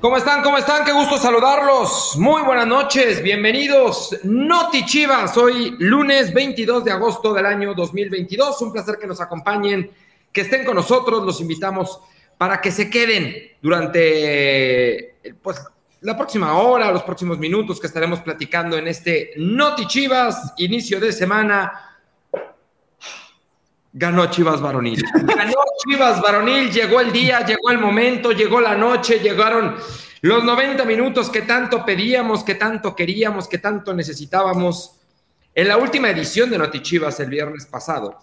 ¿Cómo están? ¿Cómo están? Qué gusto saludarlos. Muy buenas noches, bienvenidos. Noti Chivas, hoy lunes 22 de agosto del año 2022. Un placer que nos acompañen, que estén con nosotros. Los invitamos para que se queden durante pues, la próxima hora, los próximos minutos que estaremos platicando en este Noti Chivas, inicio de semana Ganó Chivas Varonil. Ganó Chivas Varonil, llegó el día, llegó el momento, llegó la noche, llegaron los 90 minutos que tanto pedíamos, que tanto queríamos, que tanto necesitábamos. En la última edición de Noti Chivas el viernes pasado,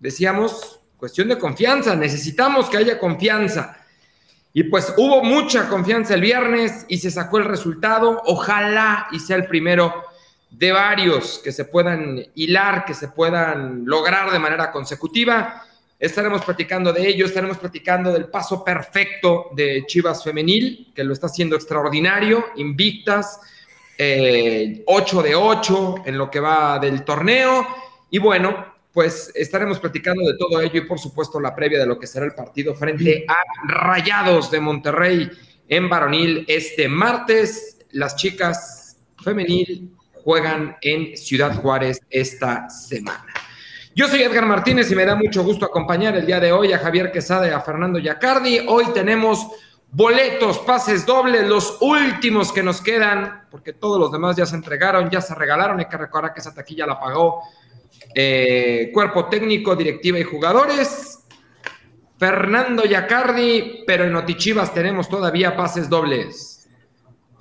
decíamos, cuestión de confianza, necesitamos que haya confianza. Y pues hubo mucha confianza el viernes y se sacó el resultado. Ojalá y sea el primero de varios que se puedan hilar, que se puedan lograr de manera consecutiva. Estaremos platicando de ello, estaremos platicando del paso perfecto de Chivas Femenil, que lo está haciendo extraordinario, invictas, 8 eh, de 8 en lo que va del torneo. Y bueno, pues estaremos platicando de todo ello y por supuesto la previa de lo que será el partido frente a Rayados de Monterrey en varonil este martes. Las chicas femenil juegan en Ciudad Juárez esta semana. Yo soy Edgar Martínez y me da mucho gusto acompañar el día de hoy a Javier Quesada y a Fernando Yacardi. Hoy tenemos boletos, pases dobles, los últimos que nos quedan, porque todos los demás ya se entregaron, ya se regalaron. Hay que recordar que esa taquilla la pagó eh, cuerpo técnico, directiva y jugadores. Fernando Yacardi, pero en Notichivas tenemos todavía pases dobles.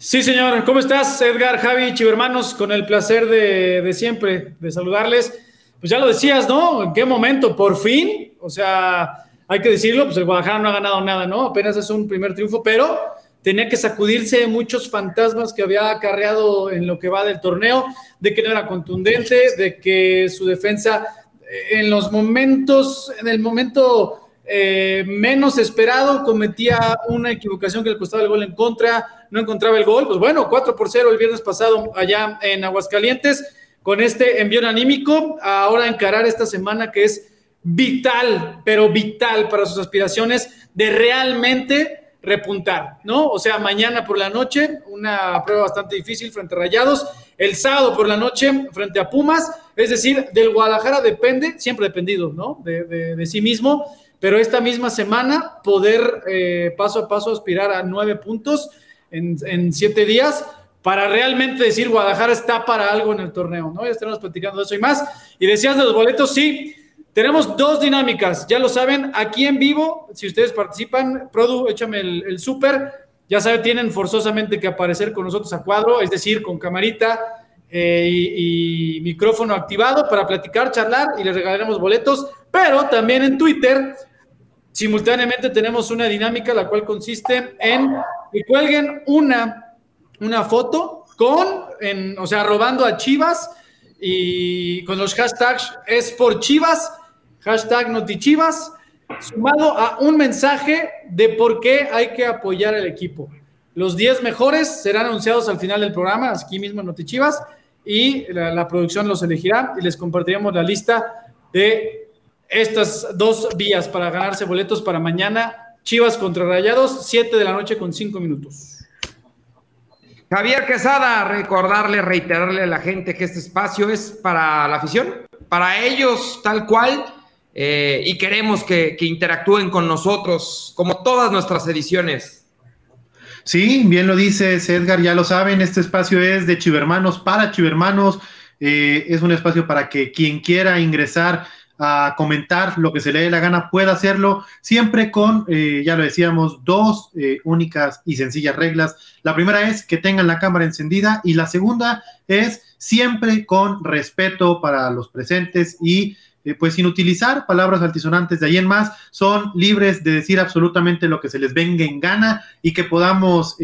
Sí, señor. ¿Cómo estás, Edgar, Javi, Chivermanos? Con el placer de, siempre, de saludarles. Pues ya lo decías, ¿no? ¿En qué momento? Por fin. O sea, hay que decirlo, pues el Guadalajara no ha ganado nada, ¿no? Apenas es un primer triunfo, pero tenía que sacudirse muchos fantasmas que había acarreado en lo que va del torneo, de que no era contundente, de que su defensa eh, en los momentos, en el momento eh, menos esperado, cometía una equivocación que le costaba el gol en contra, no encontraba el gol. Pues bueno, 4 por 0 el viernes pasado allá en Aguascalientes, con este envío anímico, ahora encarar esta semana que es vital, pero vital para sus aspiraciones de realmente repuntar, ¿no? O sea, mañana por la noche, una prueba bastante difícil frente a Rayados, el sábado por la noche frente a Pumas, es decir, del Guadalajara depende, siempre dependido, ¿no? De, de sí mismo, pero esta misma semana poder eh, paso a paso aspirar a nueve puntos en, siete días para realmente decir Guadalajara está para algo en el torneo, ¿no? Ya estaremos platicando de eso y más. Y decías de los boletos, sí, tenemos dos dinámicas, ya lo saben, aquí en vivo, si ustedes participan, Produ, échame el, el súper, ya saben, tienen forzosamente que aparecer con nosotros a cuadro, es decir, con camarita eh, y, y micrófono activado para platicar, charlar y les regalaremos boletos, pero también en Twitter Simultáneamente tenemos una dinámica la cual consiste en que cuelguen una, una foto con, en, o sea, robando a Chivas y con los hashtags es por Chivas, hashtag Notichivas, sumado a un mensaje de por qué hay que apoyar al equipo. Los 10 mejores serán anunciados al final del programa, aquí mismo en Notichivas, y la, la producción los elegirá y les compartiremos la lista de estas dos vías para ganarse boletos para mañana. Chivas contra Rayados, 7 de la noche con 5 minutos. Javier Quesada, recordarle, reiterarle a la gente que este espacio es para la afición, para ellos tal cual, eh, y queremos que, interactúen con nosotros, como todas nuestras ediciones. Sí, bien lo dices, Edgar, ya lo saben, este espacio es de Chivermanos para Chivermanos, eh, es un espacio para que quien quiera ingresar a comentar lo que se le dé la gana, pueda hacerlo, siempre con, eh, ya lo decíamos, dos eh, únicas y sencillas reglas. La primera es que tengan la cámara encendida y la segunda es siempre con respeto para los presentes y eh, pues sin utilizar palabras altisonantes de ahí en más, son libres de decir absolutamente lo que se les venga en gana y que podamos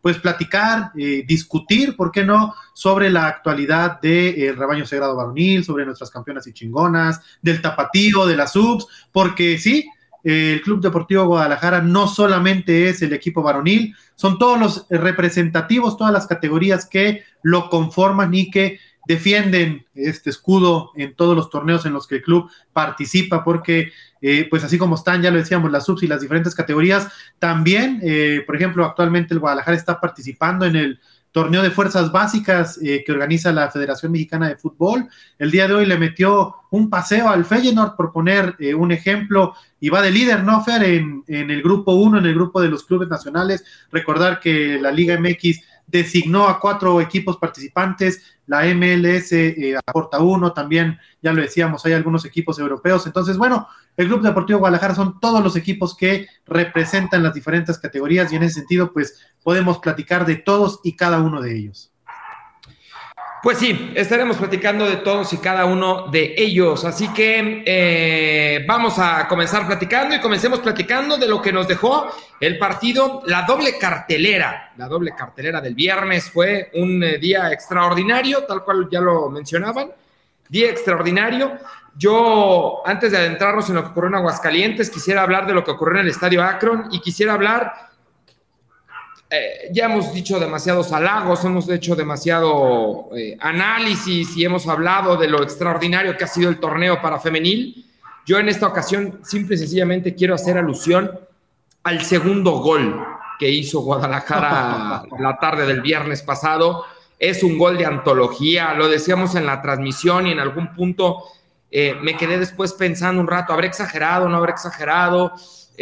pues platicar, eh, discutir, ¿por qué no?, sobre la actualidad del de, rebaño sagrado varonil, sobre nuestras campeonas y chingonas, del tapatío, de las subs, porque sí, el Club Deportivo Guadalajara no solamente es el equipo varonil, son todos los representativos, todas las categorías que lo conforman y que defienden este escudo en todos los torneos en los que el club participa, porque eh, pues así como están, ya lo decíamos, las subs y las diferentes categorías, también, eh, por ejemplo, actualmente el Guadalajara está participando en el torneo de fuerzas básicas eh, que organiza la Federación Mexicana de Fútbol. El día de hoy le metió un paseo al Feyenoord, por poner eh, un ejemplo, y va de líder, ¿no, Fer? En, en el grupo 1, en el grupo de los clubes nacionales. Recordar que la Liga MX designó a cuatro equipos participantes, la MLS eh, aporta uno, también, ya lo decíamos, hay algunos equipos europeos. Entonces, bueno, el Club Deportivo Guadalajara son todos los equipos que representan las diferentes categorías y en ese sentido, pues podemos platicar de todos y cada uno de ellos. Pues sí, estaremos platicando de todos y cada uno de ellos. Así que eh, vamos a comenzar platicando y comencemos platicando de lo que nos dejó el partido, la doble cartelera. La doble cartelera del viernes fue un eh, día extraordinario, tal cual ya lo mencionaban. Día extraordinario. Yo, antes de adentrarnos en lo que ocurrió en Aguascalientes, quisiera hablar de lo que ocurrió en el Estadio Akron y quisiera hablar eh, ya hemos dicho demasiados halagos, hemos hecho demasiado eh, análisis y hemos hablado de lo extraordinario que ha sido el torneo para femenil. Yo en esta ocasión simple y sencillamente quiero hacer alusión al segundo gol que hizo Guadalajara la tarde del viernes pasado. Es un gol de antología, lo decíamos en la transmisión y en algún punto eh, me quedé después pensando un rato, ¿habré exagerado? ¿No habré exagerado?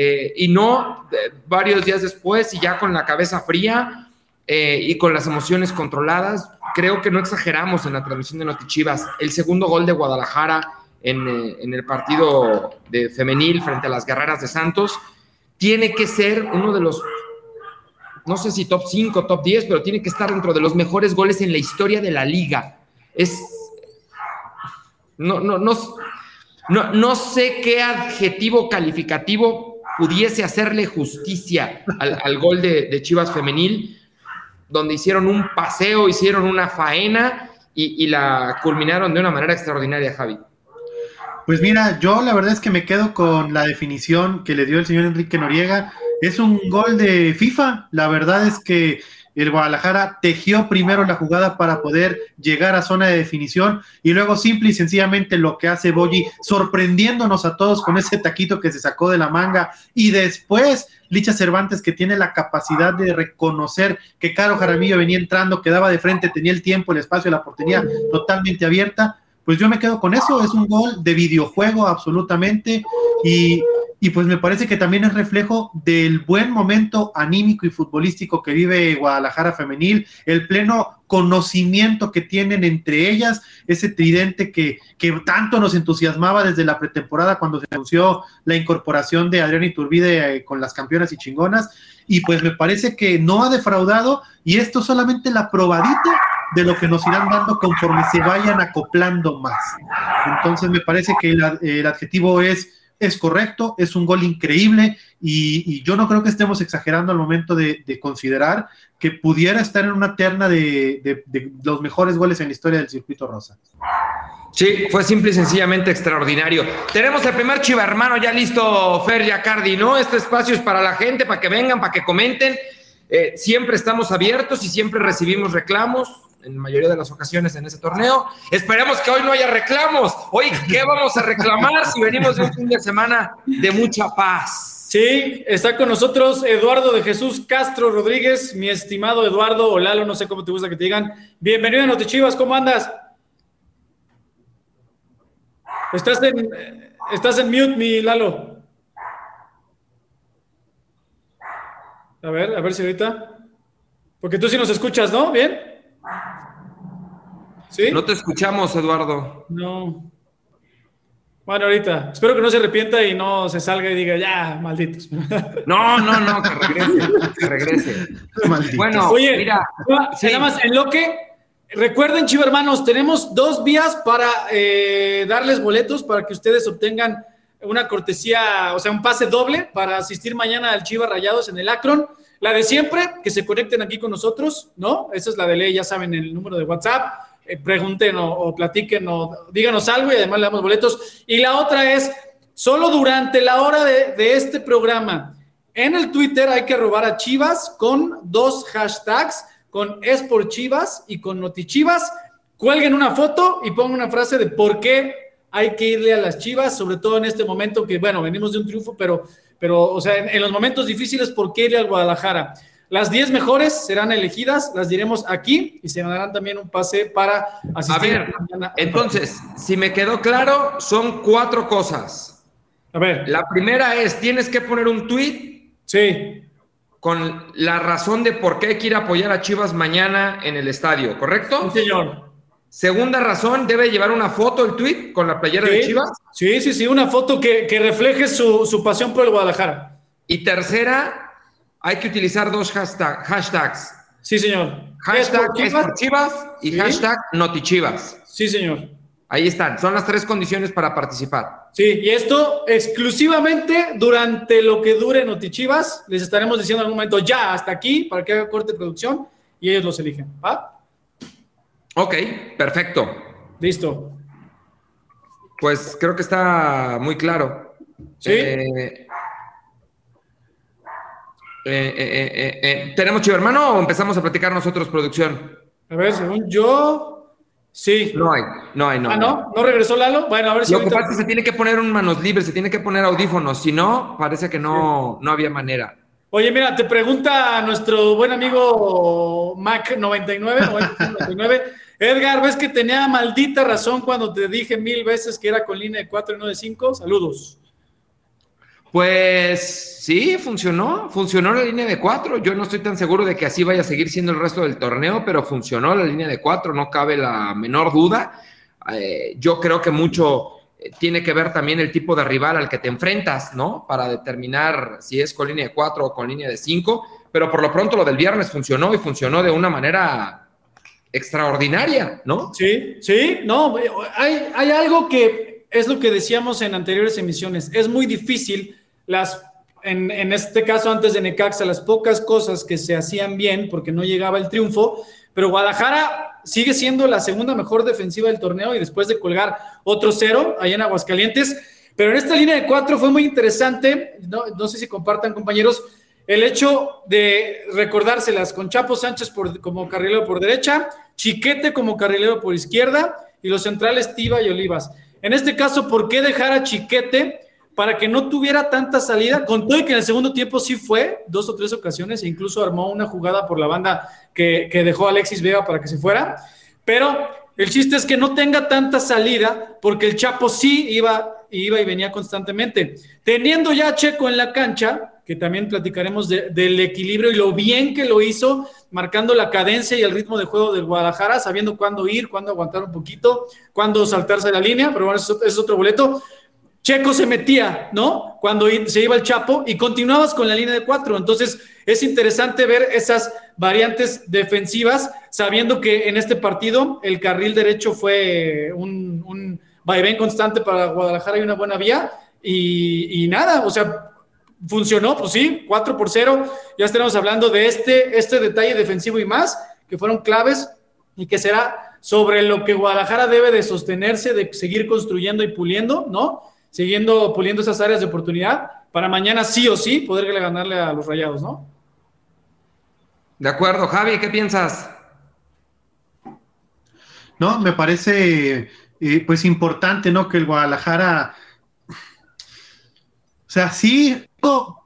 Eh, y no varios días después y ya con la cabeza fría eh, y con las emociones controladas, creo que no exageramos en la transmisión de Notichivas. El segundo gol de Guadalajara en, eh, en el partido de femenil frente a las Guerreras de Santos tiene que ser uno de los no sé si top 5, top 10, pero tiene que estar dentro de los mejores goles en la historia de la liga. Es. No, no, no, no, no sé qué adjetivo calificativo pudiese hacerle justicia al, gol de, Chivas Femenil, donde hicieron un paseo, hicieron una faena y, la culminaron de una manera extraordinaria, Javi. Pues mira, yo la verdad es que me quedo con la definición que le dio el señor Enrique Noriega. Es un gol de FIFA. La verdad es que el Guadalajara tejió primero la jugada para poder llegar a zona de definición y luego simple y sencillamente lo que hace Boyi, sorprendiéndonos a todos con ese taquito que se sacó de la manga y después Licha Cervantes que tiene la capacidad de reconocer que Caro Jaramillo venía entrando, quedaba de frente, tenía el tiempo, el espacio, la oportunidad totalmente abierta. Pues yo me quedo con eso, es un gol de videojuego absolutamente y y pues me parece que también es reflejo del buen momento anímico y futbolístico que vive Guadalajara femenil, el pleno conocimiento que tienen entre ellas, ese tridente que, que tanto nos entusiasmaba desde la pretemporada cuando se anunció la incorporación de Adrián Iturbide eh, con las campeonas y chingonas, y pues me parece que no ha defraudado y esto es solamente la probadita de lo que nos irán dando conforme se vayan acoplando más. Entonces me parece que el adjetivo es es correcto, es un gol increíble y, yo no creo que estemos exagerando al momento de, considerar que pudiera estar en una terna de, los mejores goles en la historia del circuito rosa. Sí, fue simple y sencillamente extraordinario. Tenemos el primer chiva hermano ya listo, Fer Yacardi, ¿no? Este espacio es para la gente, para que vengan, para que comenten. Eh, siempre estamos abiertos y siempre recibimos reclamos en la mayoría de las ocasiones en ese torneo. Esperemos que hoy no haya reclamos. Hoy, ¿qué vamos a reclamar si venimos de un fin de semana de mucha paz? Sí, está con nosotros Eduardo de Jesús Castro Rodríguez, mi estimado Eduardo o Lalo, no sé cómo te gusta que te digan. Bienvenido a Notichivas, ¿cómo andas? Estás en, estás en mute, mi Lalo. A ver, a ver si ahorita. Porque tú sí nos escuchas, ¿no? ¿Bien? No te escuchamos, Eduardo. No. Bueno, ahorita. Espero que no se arrepienta y no se salga y diga, ya, malditos. No, no, no, que regrese, que regrese. Bueno, oye, mira. Nada más en lo que. Recuerden, chivo hermanos, tenemos dos vías para eh, darles boletos para que ustedes obtengan una cortesía, o sea, un pase doble para asistir mañana al Chiva Rayados en el Akron. La de siempre, que se conecten aquí con nosotros, ¿no? Esa es la de ley, ya saben, el número de WhatsApp. Eh, pregunten o, platiquen o díganos algo y además le damos boletos. Y la otra es, solo durante la hora de, este programa, en el Twitter hay que robar a Chivas con dos hashtags, con Es por Chivas y con Notichivas. cuelguen una foto y pongan una frase de por qué hay que irle a las Chivas, sobre todo en este momento que, bueno, venimos de un triunfo, pero, pero o sea, en, los momentos difíciles, ¿por qué irle al Guadalajara? Las 10 mejores serán elegidas, las diremos aquí y se ganarán también un pase para asistir. A ver, entonces, si me quedó claro, son cuatro cosas. A ver. La primera es, tienes que poner un tweet. Sí. Con la razón de por qué quiere apoyar a Chivas mañana en el estadio, ¿correcto? Sí, señor. Segunda razón, debe llevar una foto el tweet con la playera de Chivas. Sí, sí, sí, una foto que, refleje su, su pasión por el Guadalajara. Y tercera, hay que utilizar dos hashtags. Sí, señor. Hashtag Chivas y hashtag Notichivas. Sí, señor. Ahí están, son las tres condiciones para participar. Sí, y esto exclusivamente durante lo que dure Notichivas. Les estaremos diciendo en algún momento ya hasta aquí para que haga corte de producción y ellos los eligen. ¿Va? Ok, perfecto. Listo. Pues creo que está muy claro. Sí. Eh, eh, eh, eh, ¿Tenemos chivo hermano o empezamos a platicar nosotros, producción? A ver, según yo, sí. No hay, no hay, no. Ah, ¿no? ¿No regresó Lalo? Bueno, a ver si. Lo que pasa es que se tiene que poner un manos libres, se tiene que poner audífonos, si no, parece que no, no había manera. Oye, mira, te pregunta nuestro buen amigo Mac99, 99, Edgar, ¿ves que tenía maldita razón cuando te dije mil veces que era con línea de 4 y no de 5? Saludos. Pues sí, funcionó, funcionó la línea de cuatro. Yo no estoy tan seguro de que así vaya a seguir siendo el resto del torneo, pero funcionó la línea de cuatro, no cabe la menor duda. Eh, yo creo que mucho eh, tiene que ver también el tipo de rival al que te enfrentas, ¿no? Para determinar si es con línea de cuatro o con línea de cinco. Pero por lo pronto lo del viernes funcionó y funcionó de una manera extraordinaria, ¿no? Sí, sí, no, hay, hay algo que es lo que decíamos en anteriores emisiones. Es muy difícil las, en, este caso antes de Necaxa, las pocas cosas que se hacían bien porque no llegaba el triunfo, pero Guadalajara sigue siendo la segunda mejor defensiva del torneo y después de colgar otro cero allá en Aguascalientes. Pero en esta línea de cuatro fue muy interesante, no, no sé si compartan compañeros, el hecho de recordárselas con Chapo Sánchez por, como carrilero por derecha, Chiquete como carrilero por izquierda y los centrales Tiva y Olivas. En este caso, ¿por qué dejar a Chiquete? Para que no tuviera tanta salida, con todo que en el segundo tiempo sí fue, dos o tres ocasiones, e incluso armó una jugada por la banda que, dejó Alexis Vega para que se fuera, pero el chiste es que no tenga tanta salida, porque el Chapo sí iba, iba y venía constantemente. Teniendo ya a Checo en la cancha, que también platicaremos del equilibrio y lo bien que lo hizo, marcando la cadencia y el ritmo de juego del Guadalajara, sabiendo cuándo ir, cuándo aguantar un poquito, cuándo saltarse la línea, pero bueno, eso es otro boleto. Checo se metía, ¿no? Cuando se iba el Chapo y continuabas con la línea de cuatro. Entonces, es interesante ver esas variantes defensivas, sabiendo que en este partido el carril derecho fue un, un vaivén constante para Guadalajara y una buena vía. Y, nada, o sea, funcionó, pues sí, 4 por 0. Ya estaremos hablando de este, este detalle defensivo y más, que fueron claves y que será sobre lo que Guadalajara debe de sostenerse, de seguir construyendo y puliendo, ¿no? Siguiendo puliendo esas áreas de oportunidad para mañana sí o sí poder ganarle a los rayados, ¿no? De acuerdo, Javi, ¿qué piensas? No, me parece eh, pues importante, ¿no? Que el Guadalajara, o sea, sí,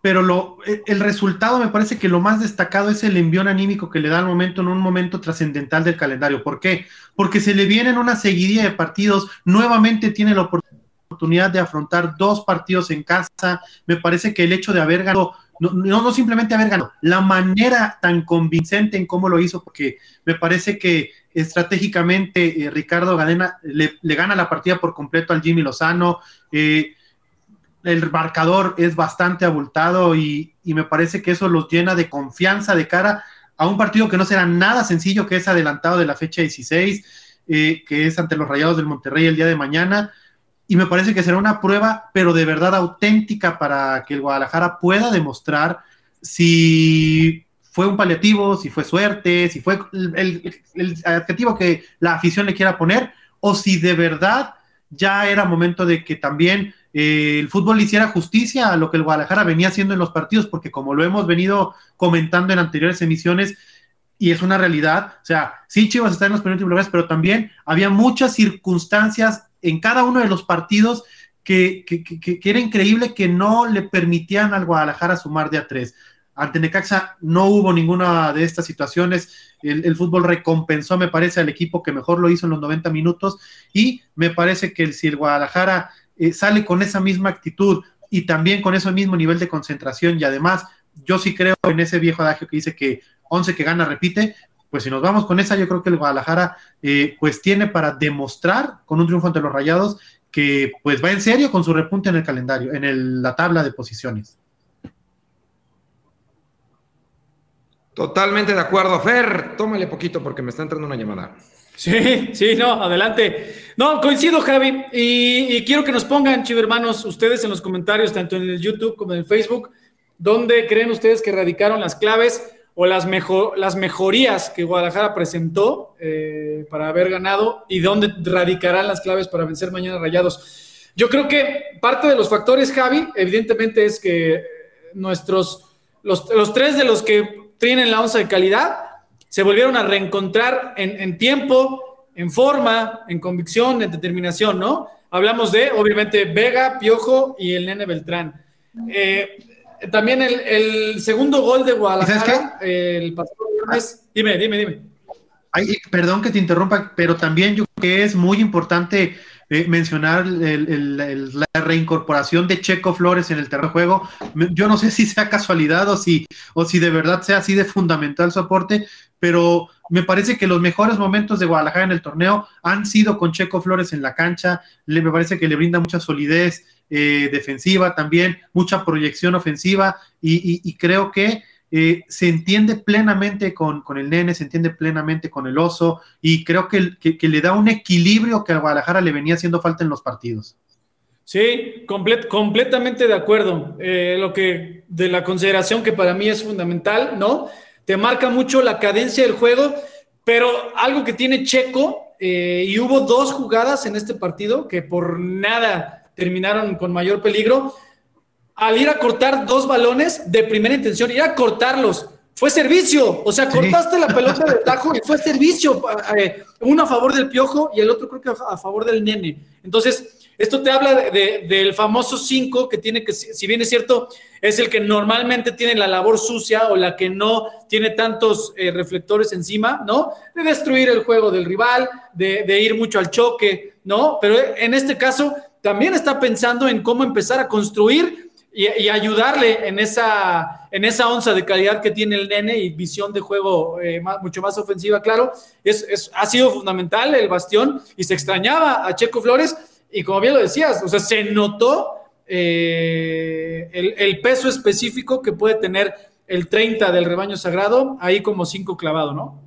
pero lo, el resultado me parece que lo más destacado es el envión anímico que le da al momento en un momento trascendental del calendario. ¿Por qué? Porque se le vienen una seguidilla de partidos, nuevamente tiene la oportunidad oportunidad de afrontar dos partidos en casa. Me parece que el hecho de haber ganado, no, no, simplemente haber ganado, la manera tan convincente en cómo lo hizo, porque me parece que estratégicamente eh, Ricardo Gadena le, gana la partida por completo al Jimmy Lozano. Eh, el marcador es bastante abultado y, me parece que eso los llena de confianza de cara a un partido que no será nada sencillo, que es adelantado de la fecha 16, eh, que es ante los Rayados del Monterrey el día de mañana y me parece que será una prueba, pero de verdad auténtica para que el Guadalajara pueda demostrar si fue un paliativo, si fue suerte, si fue el, adjetivo que la afición le quiera poner, o si de verdad ya era momento de que también eh, el fútbol hiciera justicia a lo que el Guadalajara venía haciendo en los partidos, porque como lo hemos venido comentando en anteriores emisiones, y es una realidad. O sea, sí, Chivas está en los penúltimos lugares, pero también había muchas circunstancias en cada uno de los partidos que, era increíble que no le permitían al Guadalajara sumar de a tres. Ante Necaxa no hubo ninguna de estas situaciones. El, fútbol recompensó, me parece, al equipo que mejor lo hizo en los 90 minutos. Y me parece que si el Guadalajara eh, sale con esa misma actitud y también con ese mismo nivel de concentración, y además, yo sí creo en ese viejo adagio que dice que 11 que gana repite, pues si nos vamos con esa, yo creo que el Guadalajara eh, pues tiene para demostrar con un triunfo ante los Rayados que pues va en serio con su repunte en el calendario, en la tabla de posiciones. Totalmente de acuerdo, Fer. Tómale poquito porque me está entrando una llamada. Sí, sí, no, adelante. No, coincido, Javi. Y, quiero que nos pongan, hermanos, ustedes en los comentarios, tanto en el YouTube como en el Facebook, dónde creen ustedes que radicaron las claves o las, mejor, las mejorías que Guadalajara presentó eh, para haber ganado y dónde radicarán las claves para vencer mañana Rayados. Yo creo que parte de los factores, Javi, evidentemente es que nuestros, los, los tres de los que tienen la onza de calidad se volvieron a reencontrar en, tiempo, en forma, en convicción, en determinación, ¿no? Hablamos de, obviamente, Vega, Piojo y el Nene Beltrán. Eh, también el, segundo gol de Guadalajara, el pasado Dime, dime, dime. Ay, perdón que te interrumpa, pero también yo creo que es muy importante eh, mencionar la reincorporación de Checo Flores en el terreno de juego. Yo no sé si sea casualidad o si, o si de verdad sea así de fundamental su aporte, pero me parece que los mejores momentos de Guadalajara en el torneo han sido con Checo Flores en la cancha. Le, me parece que le brinda mucha solidez, eh, defensiva también, mucha proyección ofensiva y, creo que eh, se entiende plenamente con, el nene, se entiende plenamente con el oso y creo que, le da un equilibrio que a Guadalajara le venía haciendo falta en los partidos. Sí, completamente de acuerdo. Eh, lo que de la consideración que para mí es fundamental, ¿no? Te marca mucho la cadencia del juego, pero algo que tiene Checo, y hubo dos jugadas en este partido que por nada terminaron con mayor peligro, al ir a cortar dos balones de primera intención, ir a cortarlos, fue servicio, o sea, cortaste la pelota de tajo y fue servicio, eh, uno a favor del piojo y el otro creo que a favor del nene. Entonces, esto te habla del famoso 5 que tiene que, si bien es cierto, es el que normalmente tiene la labor sucia o la que no tiene tantos eh, reflectores encima, ¿no? De destruir el juego del rival, de, de ir mucho al choque, ¿no? Pero en este caso también está pensando en cómo empezar a construir y, ayudarle en esa, onza de calidad que tiene el nene y visión de juego eh, mucho más ofensiva, claro. Ha sido fundamental el bastión y se extrañaba a Checo Flores y como bien lo decías, o sea, se notó eh, el, el, peso específico que puede tener el 30 del rebaño sagrado, ahí como cinco clavado, ¿no?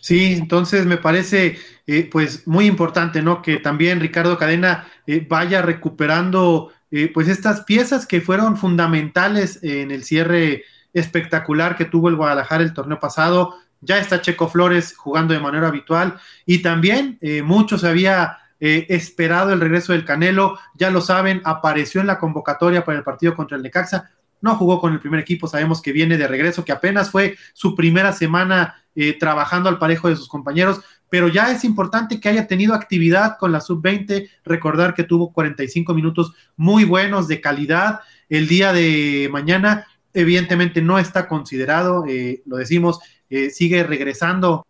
Sí, entonces me parece eh, pues muy importante, ¿no? Que también Ricardo Cadena eh, vaya recuperando eh, pues estas piezas que fueron fundamentales en el cierre espectacular que tuvo el Guadalajara el torneo pasado. Ya está Checo Flores jugando de manera habitual y también mucho se había esperado el regreso del Canelo, ya lo saben, apareció en la convocatoria para el partido contra el Necaxa, no jugó con el primer equipo, sabemos que viene de regreso, que apenas fue su primera semana trabajando al parejo de sus compañeros, pero ya es importante que haya tenido actividad con la sub-20, recordar que tuvo 45 minutos muy buenos de calidad. El día de mañana, evidentemente no está considerado, eh, lo decimos, eh, sigue regresando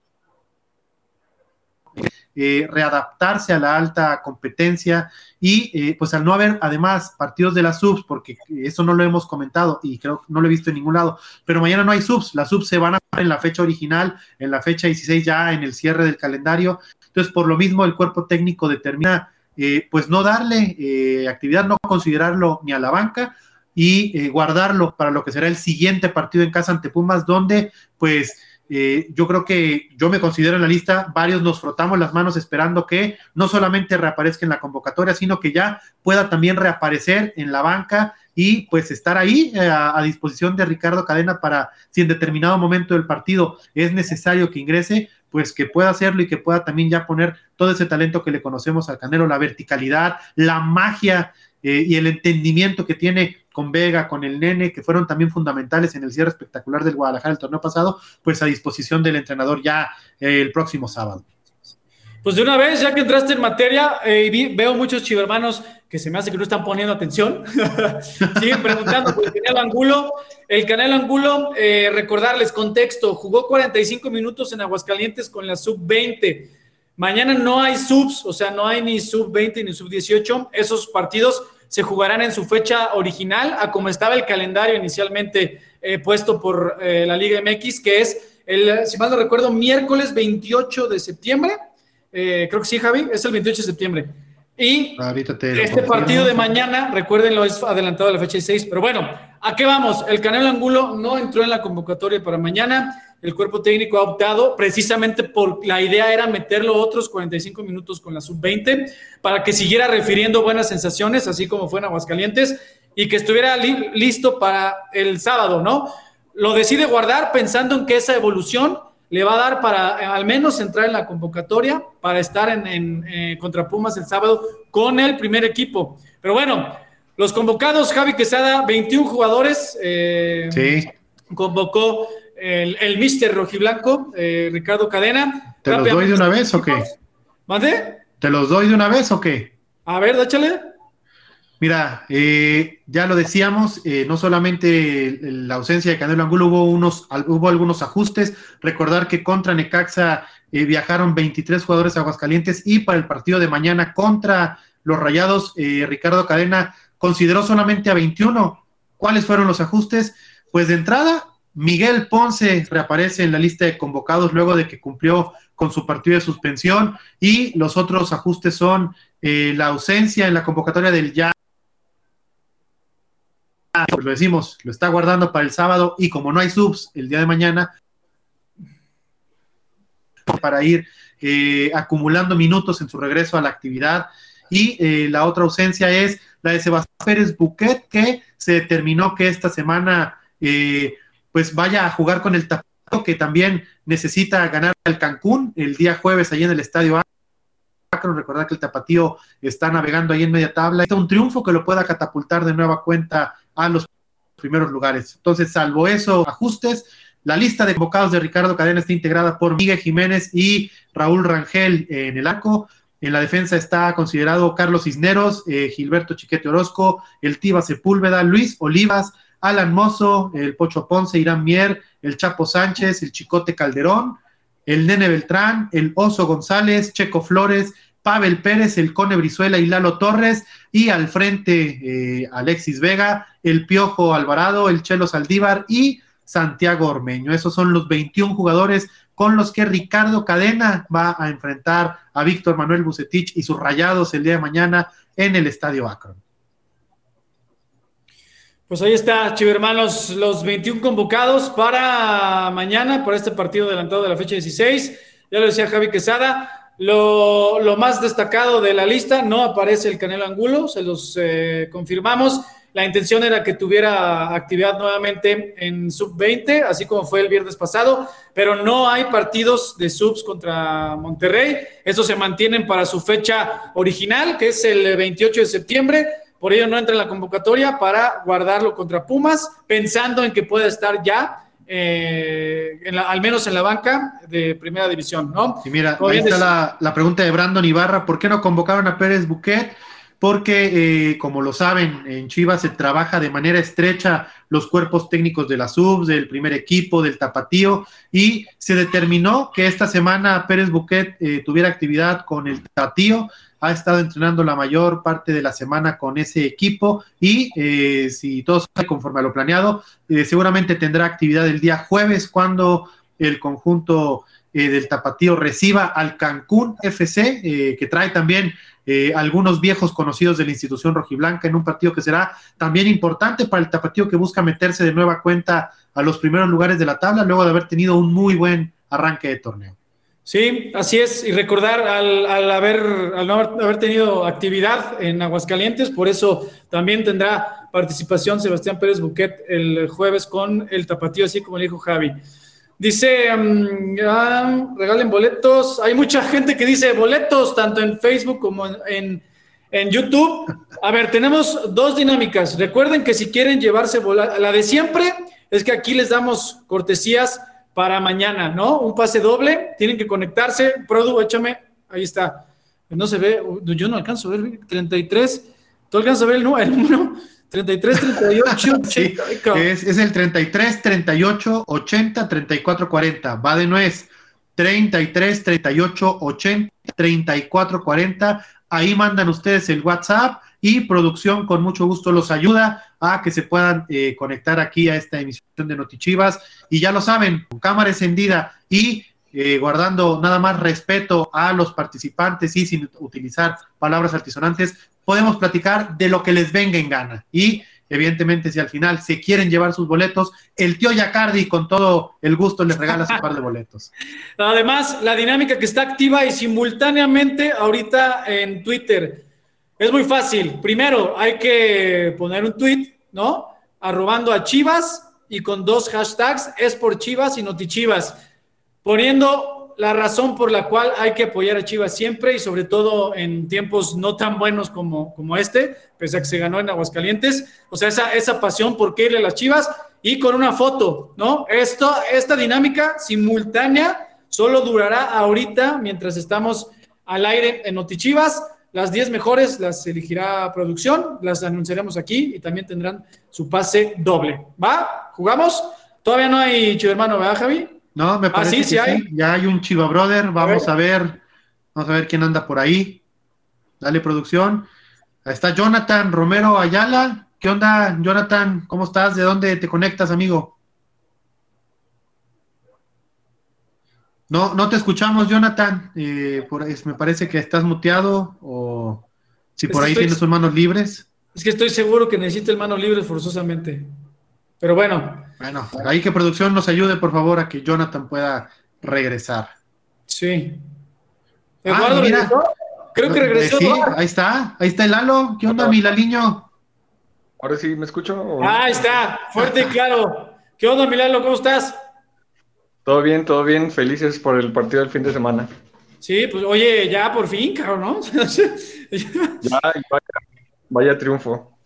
eh, readaptarse a la alta competencia y eh, pues al no haber además partidos de las subs, porque eso no lo hemos comentado y creo que no lo he visto en ningún lado, pero mañana no hay subs, las subs se van a en la fecha original, en la fecha 16 ya en el cierre del calendario, entonces por lo mismo el cuerpo técnico determina eh, pues no darle actividad, no considerarlo ni a la banca y guardarlo para lo que será el siguiente partido en casa ante Pumas, donde pues eh, yo creo que yo me considero en la lista, varios nos frotamos las manos esperando que no solamente reaparezca en la convocatoria, sino que ya pueda también reaparecer en la banca y pues estar ahí eh, a, disposición de Ricardo Cadena para si en determinado momento del partido es necesario que ingrese, pues que pueda hacerlo y que pueda también ya poner todo ese talento que le conocemos al Canelo, la verticalidad, la magia eh, y el entendimiento que tiene con Vega, con el Nene, que fueron también fundamentales en el cierre espectacular del Guadalajara el torneo pasado, pues a disposición del entrenador ya eh, el próximo sábado. Pues de una vez, ya que entraste en materia, eh, veo muchos chivermanos que se me hace que no están poniendo atención. Siguen preguntando por el Canelo Angulo. El Canelo Angulo, eh, recordarles contexto, jugó 45 minutos en Aguascalientes con la sub-20. Mañana no hay subs, o sea, no hay ni sub-20 ni sub-18. Esos partidos se jugarán en su fecha original, a como estaba el calendario inicialmente eh, puesto por la Liga MX, que es, el, si mal no recuerdo, miércoles 28 de septiembre eh, creo que sí, Javi, es el 28 de septiembre. Y este partido de mañana, recuérdenlo, es adelantado a la fecha 6. Pero bueno, ¿a qué vamos? El Canelo Angulo no entró en la convocatoria para mañana. El cuerpo técnico ha optado precisamente por la idea era meterlo otros 45 minutos con la sub-20 para que siguiera refiriendo buenas sensaciones, así como fue en Aguascalientes, y que estuviera listo para el sábado, ¿no? Lo decide guardar pensando en que esa evolución le va a dar para al menos entrar en la convocatoria para estar en, eh, contra Pumas el sábado con el primer equipo. Pero bueno, los convocados, Javi Quesada, 21 jugadores. Eh, sí. Convocó el, el Mister Rojiblanco, Ricardo Cadena. ¿Te los doy de una vez o qué? ¿Mande? ¿Te los doy de una vez o qué? A ver, dáchale. Mira, eh, ya lo decíamos, eh, no solamente la ausencia de Canelo Angulo, hubo, unos, hubo algunos ajustes. Recordar que contra Necaxa eh, viajaron 23 jugadores a Aguascalientes y para el partido de mañana contra los Rayados, Ricardo Cadena consideró solamente a 21. ¿Cuáles fueron los ajustes? Pues de entrada, Miguel Ponce reaparece en la lista de convocados luego de que cumplió con su partido de suspensión y los otros ajustes son la ausencia en la convocatoria del ya pues lo decimos, lo está guardando para el sábado y como no hay subs el día de mañana, para ir eh, acumulando minutos en su regreso a la actividad. Y eh, la otra ausencia es la de Sebastián Pérez Buquet, que se determinó que esta semana eh, pues vaya a jugar con el Tapatío, que también necesita ganar al Cancún el día jueves ahí en el Estadio Acron. Recordar que el Tapatío está navegando ahí en media tabla. Es un triunfo que lo pueda catapultar de nueva cuenta a los primeros lugares. Entonces, salvo eso, ajustes, la lista de convocados de Ricardo Cadena está integrada por Miguel Jiménez y Raúl Rangel en el arco. En la defensa está considerado Carlos Cisneros, eh, Gilberto Chiquete Orozco, el Tiba Sepúlveda, Luis Olivas, Alan Mozo, el Pocho Ponce, Irán Mier, el Chapo Sánchez, el Chicote Calderón, el Nene Beltrán, el Oso González, Checo Flores, Pavel Pérez, el Cone Brizuela y Lalo Torres, y al frente eh, Alexis Vega, el Piojo Alvarado, el Chelo Saldívar y Santiago Ormeño. Esos son los 21 jugadores con los que Ricardo Cadena va a enfrentar a Víctor Manuel Bucetich y sus rayados el día de mañana en el Estadio Akron. Pues ahí está, hermanos, los 21 convocados para mañana, para este partido adelantado de la fecha 16. Ya lo decía Javi Quesada, lo, más destacado de la lista, no aparece el Canelo Angulo, se los eh, confirmamos. La intención era que tuviera actividad nuevamente en sub-20, así como fue el viernes pasado, pero no hay partidos de subs contra Monterrey. Eso se mantienen para su fecha original, que es el 28 de septiembre. Por ello no entra en la convocatoria para guardarlo contra Pumas, pensando en que pueda estar ya eh, al menos en la banca de primera división, ¿no? Y mira, ahí está la, pregunta de Brandon Ibarra, ¿por qué no convocaron a Pérez Buquet? Porque, eh, como lo saben, en Chivas se trabaja de manera estrecha los cuerpos técnicos de la subs, del primer equipo, del tapatío, y se determinó que esta semana Pérez Buquet eh, tuviera actividad con el tapatío, ha estado entrenando la mayor parte de la semana con ese equipo y eh, si todo sale conforme a lo planeado, eh, seguramente tendrá actividad el día jueves cuando el conjunto eh, del Tapatío reciba al Cancún FC, que trae también algunos viejos conocidos de la institución rojiblanca en un partido que será también importante para el Tapatío que busca meterse de nueva cuenta a los primeros lugares de la tabla luego de haber tenido un muy buen arranque de torneo. Sí, así es. Y recordar al, haber, al no haber tenido actividad en Aguascalientes, por eso también tendrá participación Sebastián Pérez Buquet el jueves con el tapatío, así como le dijo Javi. Dice, regalen boletos. Hay mucha gente que dice boletos, tanto en Facebook como en, en YouTube. A ver, tenemos dos dinámicas. Recuerden que si quieren llevarse la de siempre es que aquí les damos cortesías para mañana, ¿no? Un pase doble, tienen que conectarse. Produ, échame, ahí está. No se ve, yo no alcanzo a ver, 33. ¿Tú alcanzas a ver el número? 33, 38, 80. es, es, el 33, 38, 80, 34, 40. Va de nuez. 33, 38, 80, 34, 40. Ahí mandan ustedes el WhatsApp y producción con mucho gusto los ayuda a que se puedan eh, conectar aquí a esta emisión de Notichivas. Y ya lo saben, con cámara encendida y eh, guardando nada más respeto a los participantes y sin utilizar palabras altisonantes, podemos platicar de lo que les venga en gana. Y evidentemente, si al final se quieren llevar sus boletos, el tío Yacardi con todo el gusto les regala su par de boletos. Además, la dinámica que está activa y simultáneamente ahorita en Twitter. Es muy fácil. Primero, hay que poner un tweet, ¿no? Arrobando a Chivas y con dos hashtags, es por Chivas y Noti Chivas. Poniendo la razón por la cual hay que apoyar a Chivas siempre y sobre todo en tiempos no tan buenos como, como este, pese a que se ganó en Aguascalientes. O sea, esa, esa pasión por qué irle a las Chivas y con una foto, ¿no? Esto, esta dinámica simultánea solo durará ahorita mientras estamos al aire en Notichivas. Las 10 mejores las elegirá producción, las anunciaremos aquí y también tendrán su pase doble. ¿Va? ¿Jugamos? Todavía no hay hermano, ¿verdad, Javi? No, me ah, parece que sí, Ya hay un Chiva Brother. Vamos a ver. Vamos a ver quién anda por ahí. Dale, producción. Ahí está Jonathan Romero Ayala. ¿Qué onda, Jonathan? ¿Cómo estás? ¿De dónde te conectas, amigo? No, no te escuchamos, Jonathan. Eh, por, me parece que estás muteado o si por ahí tienes tus manos libres. Es que estoy seguro que necesita el manos libres forzosamente. Pero bueno. Bueno, ahí que producción nos ayude, por favor, a que Jonathan pueda regresar. Sí. Ah, Eduardo, mira. Creo que regresó. Sí, ahí está, ahí está el Lalo. ¿Qué onda, mi Laliño? Ahora sí, ¿me escucho? Ah, ahí está, fuerte y claro. ¿Qué onda, mi Lalo? ¿Cómo estás? Todo bien, todo bien. Felices por el partido del fin de semana. Sí, pues oye, ya por fin, cabrón, ¿no? ya, vaya, vaya triunfo.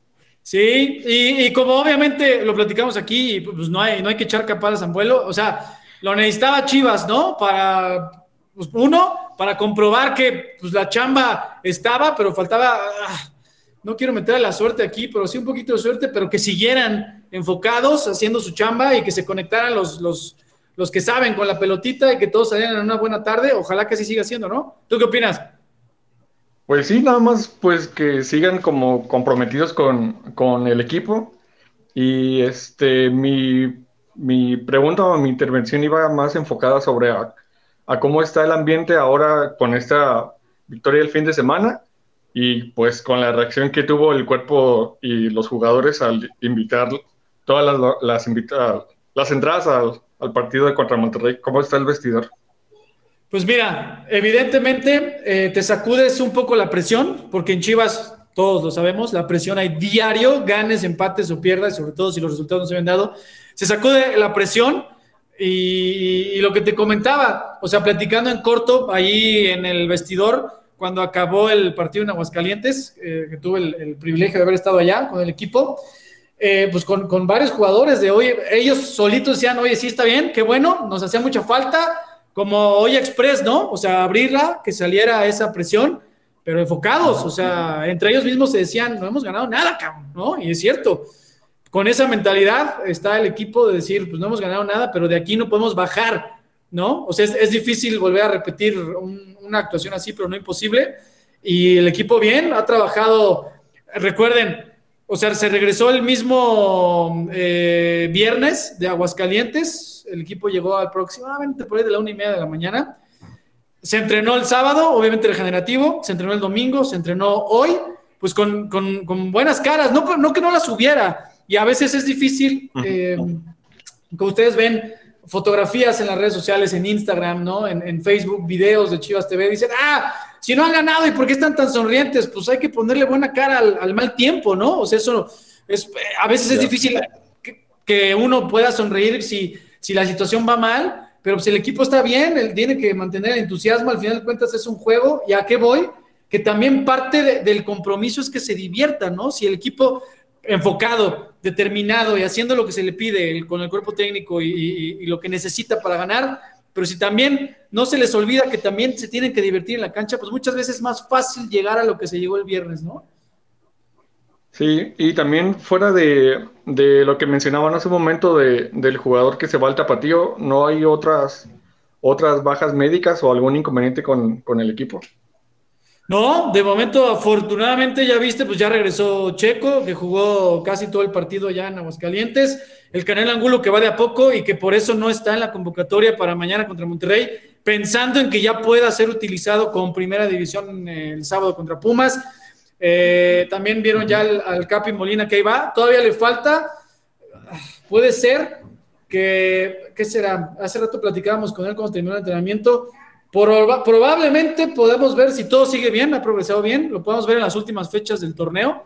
Sí, y, como obviamente lo platicamos aquí, pues no hay, no hay que echar capadas a vuelo, o sea, lo necesitaba Chivas, ¿no? Para, pues, uno, para comprobar que pues, la chamba estaba, pero faltaba, ah, no quiero meter a la suerte aquí, pero sí un poquito de suerte, pero que siguieran enfocados haciendo su chamba y que se conectaran los, los, los que saben con la pelotita y que todos salieran en una buena tarde, ojalá que así siga siendo, ¿no? ¿Tú qué opinas? Pues sí, nada más pues que sigan como comprometidos con, el equipo. Y este, mi, mi, pregunta o mi intervención iba más enfocada sobre a, cómo está el ambiente ahora con esta victoria del fin de semana y pues con la reacción que tuvo el cuerpo y los jugadores al invitar todas las, las, las entradas al, al partido de contra Monterrey. ¿Cómo está el vestidor? Pues mira, evidentemente eh, te sacudes un poco la presión, porque en Chivas, todos lo sabemos, la presión hay diario, ganes, empates o pierdas, sobre todo si los resultados no se habían dado. Se sacude la presión y, lo que te comentaba, o sea, platicando en corto ahí en el vestidor, cuando acabó el partido en Aguascalientes, eh, que tuve el, privilegio de haber estado allá con el equipo, eh, pues con, con varios jugadores de hoy, ellos solitos decían, oye, sí está bien, qué bueno, nos hacía mucha falta como hoy Express, ¿no? O sea, abrirla, que saliera esa presión, pero enfocados, o sea, entre ellos mismos se decían, no hemos ganado nada, cabrón, ¿no? Y es cierto, con esa mentalidad está el equipo de decir, pues no hemos ganado nada, pero de aquí no podemos bajar, ¿no? O sea, es, difícil volver a repetir una actuación así, pero no imposible. Y el equipo bien, ha trabajado, recuerden, o sea, se regresó el mismo eh, viernes de Aguascalientes. El equipo llegó aproximadamente por ahí de la una y media de la mañana. Se entrenó el sábado, obviamente regenerativo. Se entrenó el domingo, se entrenó hoy, pues con, buenas caras. No, no que no las hubiera. Y a veces es difícil, eh, como ustedes ven, fotografías en las redes sociales, en Instagram, ¿no? En, en Facebook, videos de Chivas TV. Dicen, ah, si no han ganado y por qué están tan sonrientes, pues hay que ponerle buena cara al, mal tiempo, ¿no? O sea, eso es, a veces es difícil que, uno pueda sonreír si, si la situación va mal, pero si el equipo está bien, él tiene que mantener el entusiasmo, al final de cuentas es un juego, ¿y a qué voy? que también parte del compromiso es que se diviertan, ¿no? Si el equipo enfocado, determinado y haciendo lo que se le pide con el cuerpo técnico y, lo que necesita para ganar, pero si también no se les olvida que también se tienen que divertir en la cancha, pues muchas veces es más fácil llegar a lo que se llegó el viernes, ¿no? Sí, y también fuera de, lo que mencionaban hace un momento del jugador que se va al tapatío, ¿no hay otras, otras bajas médicas o algún inconveniente con, con el equipo? No, de momento, afortunadamente, ya viste, pues ya regresó Checo, que jugó casi todo el partido ya en Aguascalientes. El Canel Angulo que va de a poco y que por eso no está en la convocatoria para mañana contra Monterrey, pensando en que ya pueda ser utilizado con primera división el sábado contra Pumas. Eh, también vieron ya al, Capi Molina que ahí va. Todavía le falta. Puede ser que, ¿qué será? Hace rato platicábamos con él cuando terminó el entrenamiento probablemente podemos ver si todo sigue bien, ha progresado bien, lo podemos ver en las últimas fechas del torneo,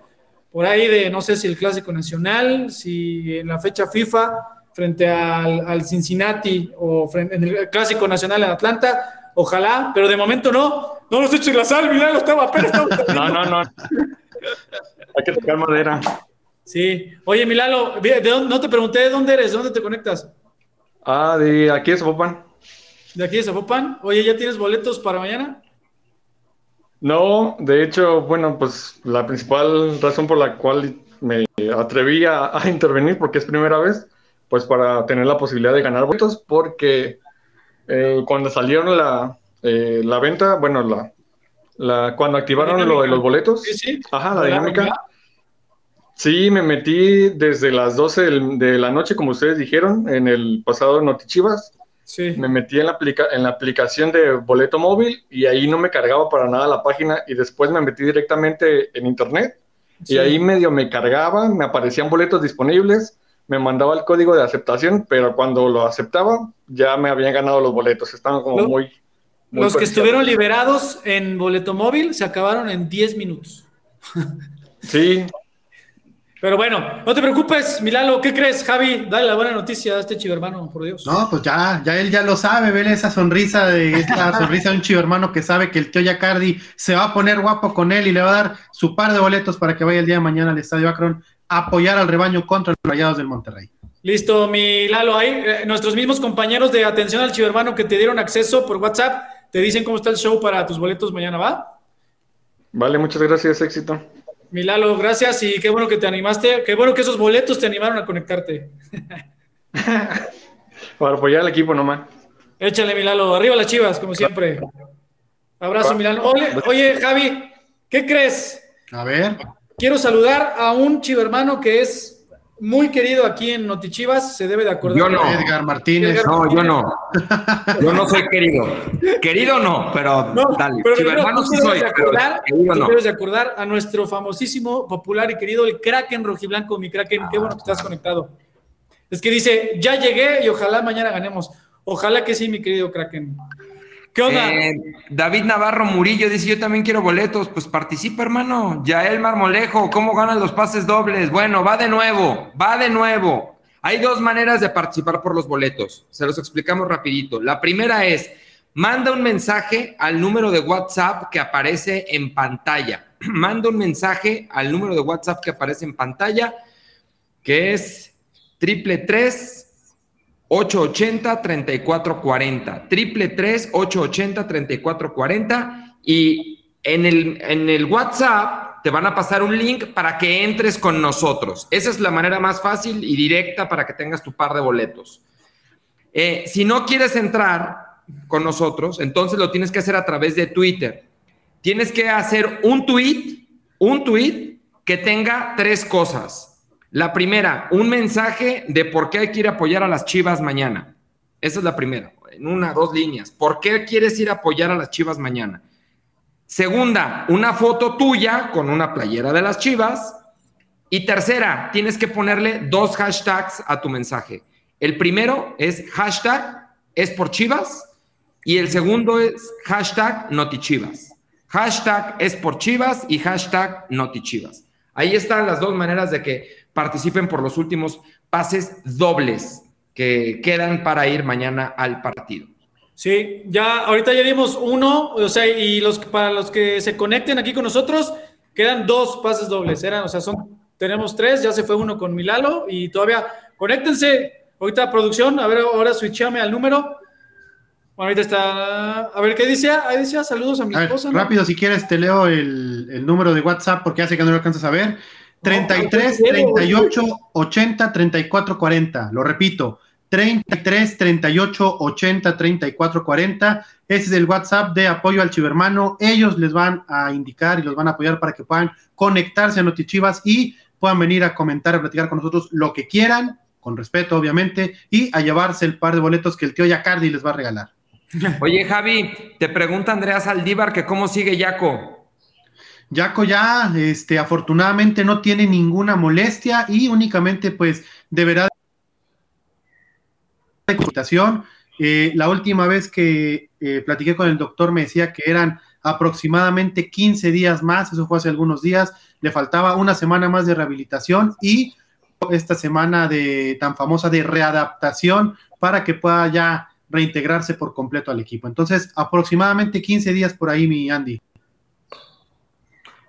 por ahí de no sé si el Clásico Nacional, si en la fecha FIFA frente al, Cincinnati o en el Clásico Nacional en Atlanta, ojalá, pero de momento no, no nos echen la sal, Milano estaba apenas. no, no, no. Hay que tocar madera. Sí. Oye, Milano, no te pregunté de dónde eres, de dónde te conectas. Ah, de aquí es Zapopan de aquí de Zapopan. Oye, ¿ya tienes boletos para mañana? No, de hecho, bueno, pues la principal razón por la cual me atreví a, intervenir, porque es primera vez, pues para tener la posibilidad de ganar boletos, porque eh, cuando salieron la, eh, la venta, bueno, la, la cuando activaron lo de los boletos, sí, sí. ajá, la, dinámica, sí, me metí desde las 12 de la noche, como ustedes dijeron, en el pasado Notichivas, me metí en la, en la aplicación de boleto móvil y ahí no me cargaba para nada la página y después me metí directamente en internet y ahí medio me cargaba, me aparecían boletos disponibles, me mandaba el código de aceptación, pero cuando lo aceptaba ya me habían ganado los boletos, estaban como muy... los que estuvieron liberados en boleto móvil se acabaron en 10 minutos. Sí, pero bueno, no te preocupes, Milalo, ¿qué crees, Javi? Dale la buena noticia a este chivo hermano, por Dios. No, pues ya, ya él ya lo sabe, vele esa sonrisa de esta sonrisa de un chivo hermano que sabe que el tío Yacardi se va a poner guapo con él y le va a dar su par de boletos para que vaya el día de mañana al Estadio Akron a apoyar al rebaño contra los Rayados del Monterrey. Listo, mi Lalo, ahí eh, nuestros mismos compañeros de atención al chivo hermano que te dieron acceso por WhatsApp te dicen cómo está el show para tus boletos mañana, ¿va? Vale, muchas gracias, éxito. Milalo, gracias y qué bueno que te animaste. Qué bueno que esos boletos te animaron a conectarte. Para apoyar al equipo nomás. Échale, Milalo. Arriba las chivas, como siempre. Abrazo, Milalo. Oye, Javi, ¿qué crees? A ver. Quiero saludar a un chivermano que es muy querido aquí en Notichivas, se debe de acordar. Yo no. Edgar Martínez. no, yo no. Yo no soy querido. Querido no, pero dale. Pero hermano sí soy. De acordar, no. debes de acordar a nuestro famosísimo, popular y querido, el Kraken rojiblanco, mi Kraken. Qué bueno que estás conectado. Es que dice, ya llegué y ojalá mañana ganemos. Ojalá que sí, mi querido Kraken. ¿Qué onda? Eh, David Navarro Murillo dice: Yo también quiero boletos. Pues participa, hermano. Yael Marmolejo, ¿cómo ganan los pases dobles? Bueno, va de nuevo, va de nuevo. Hay dos maneras de participar por los boletos. Se los explicamos rapidito. La primera es, manda un mensaje al número de WhatsApp que aparece en pantalla. manda un mensaje al número de WhatsApp que aparece en pantalla, que es triple tres 880-3440. Triple 880-3440. Y en el, en el WhatsApp te van a pasar un link para que entres con nosotros. Esa es la manera más fácil y directa para que tengas tu par de boletos. Eh, si no quieres entrar con nosotros, entonces lo tienes que hacer a través de Twitter. Tienes que hacer un tweet, un tweet que tenga tres cosas. La primera, un mensaje de por qué hay que ir a apoyar a las Chivas mañana. Esa es la primera, en una, dos líneas. ¿Por qué quieres ir a apoyar a las Chivas mañana? Segunda, una foto tuya con una playera de las Chivas. Y tercera, tienes que ponerle dos hashtags a tu mensaje. El primero es hashtag es y el segundo es hashtag notichivas. Hashtag es por Chivas y hashtag notichivas. Ahí están las dos maneras de que participen por los últimos pases dobles que quedan para ir mañana al partido. Sí, ya ahorita ya dimos uno, o sea, y los para los que se conecten aquí con nosotros, quedan dos pases dobles. Eran, o sea, son, tenemos tres, ya se fue uno con Milalo y todavía, conéctense, ahorita producción, a ver, ahora switchame al número. ahorita está, a ver qué dice, ahí dice, saludos a mi esposa. Rápido, si quieres, te leo el, número de WhatsApp porque hace que no lo alcanzas a ver. 33 38 80 34 40. Lo repito, 33 38 80 34 40. Ese es el WhatsApp de apoyo al Chivermano. Ellos les van a indicar y los van a apoyar para que puedan conectarse a Notichivas y puedan venir a comentar, a platicar con nosotros lo que quieran, con respeto, obviamente, y a llevarse el par de boletos que el tío Yacardi les va a regalar. Oye, Javi, te pregunta Andrea Saldívar que cómo sigue Yaco. Yaco ya, este, afortunadamente no tiene ninguna molestia y únicamente, pues, deberá computación. Eh, la última vez que eh, platiqué con el doctor me decía que eran aproximadamente 15 días más, eso fue hace algunos días, le faltaba una semana más de rehabilitación y esta semana de tan famosa de readaptación para que pueda ya reintegrarse por completo al equipo. Entonces, aproximadamente 15 días por ahí, mi Andy.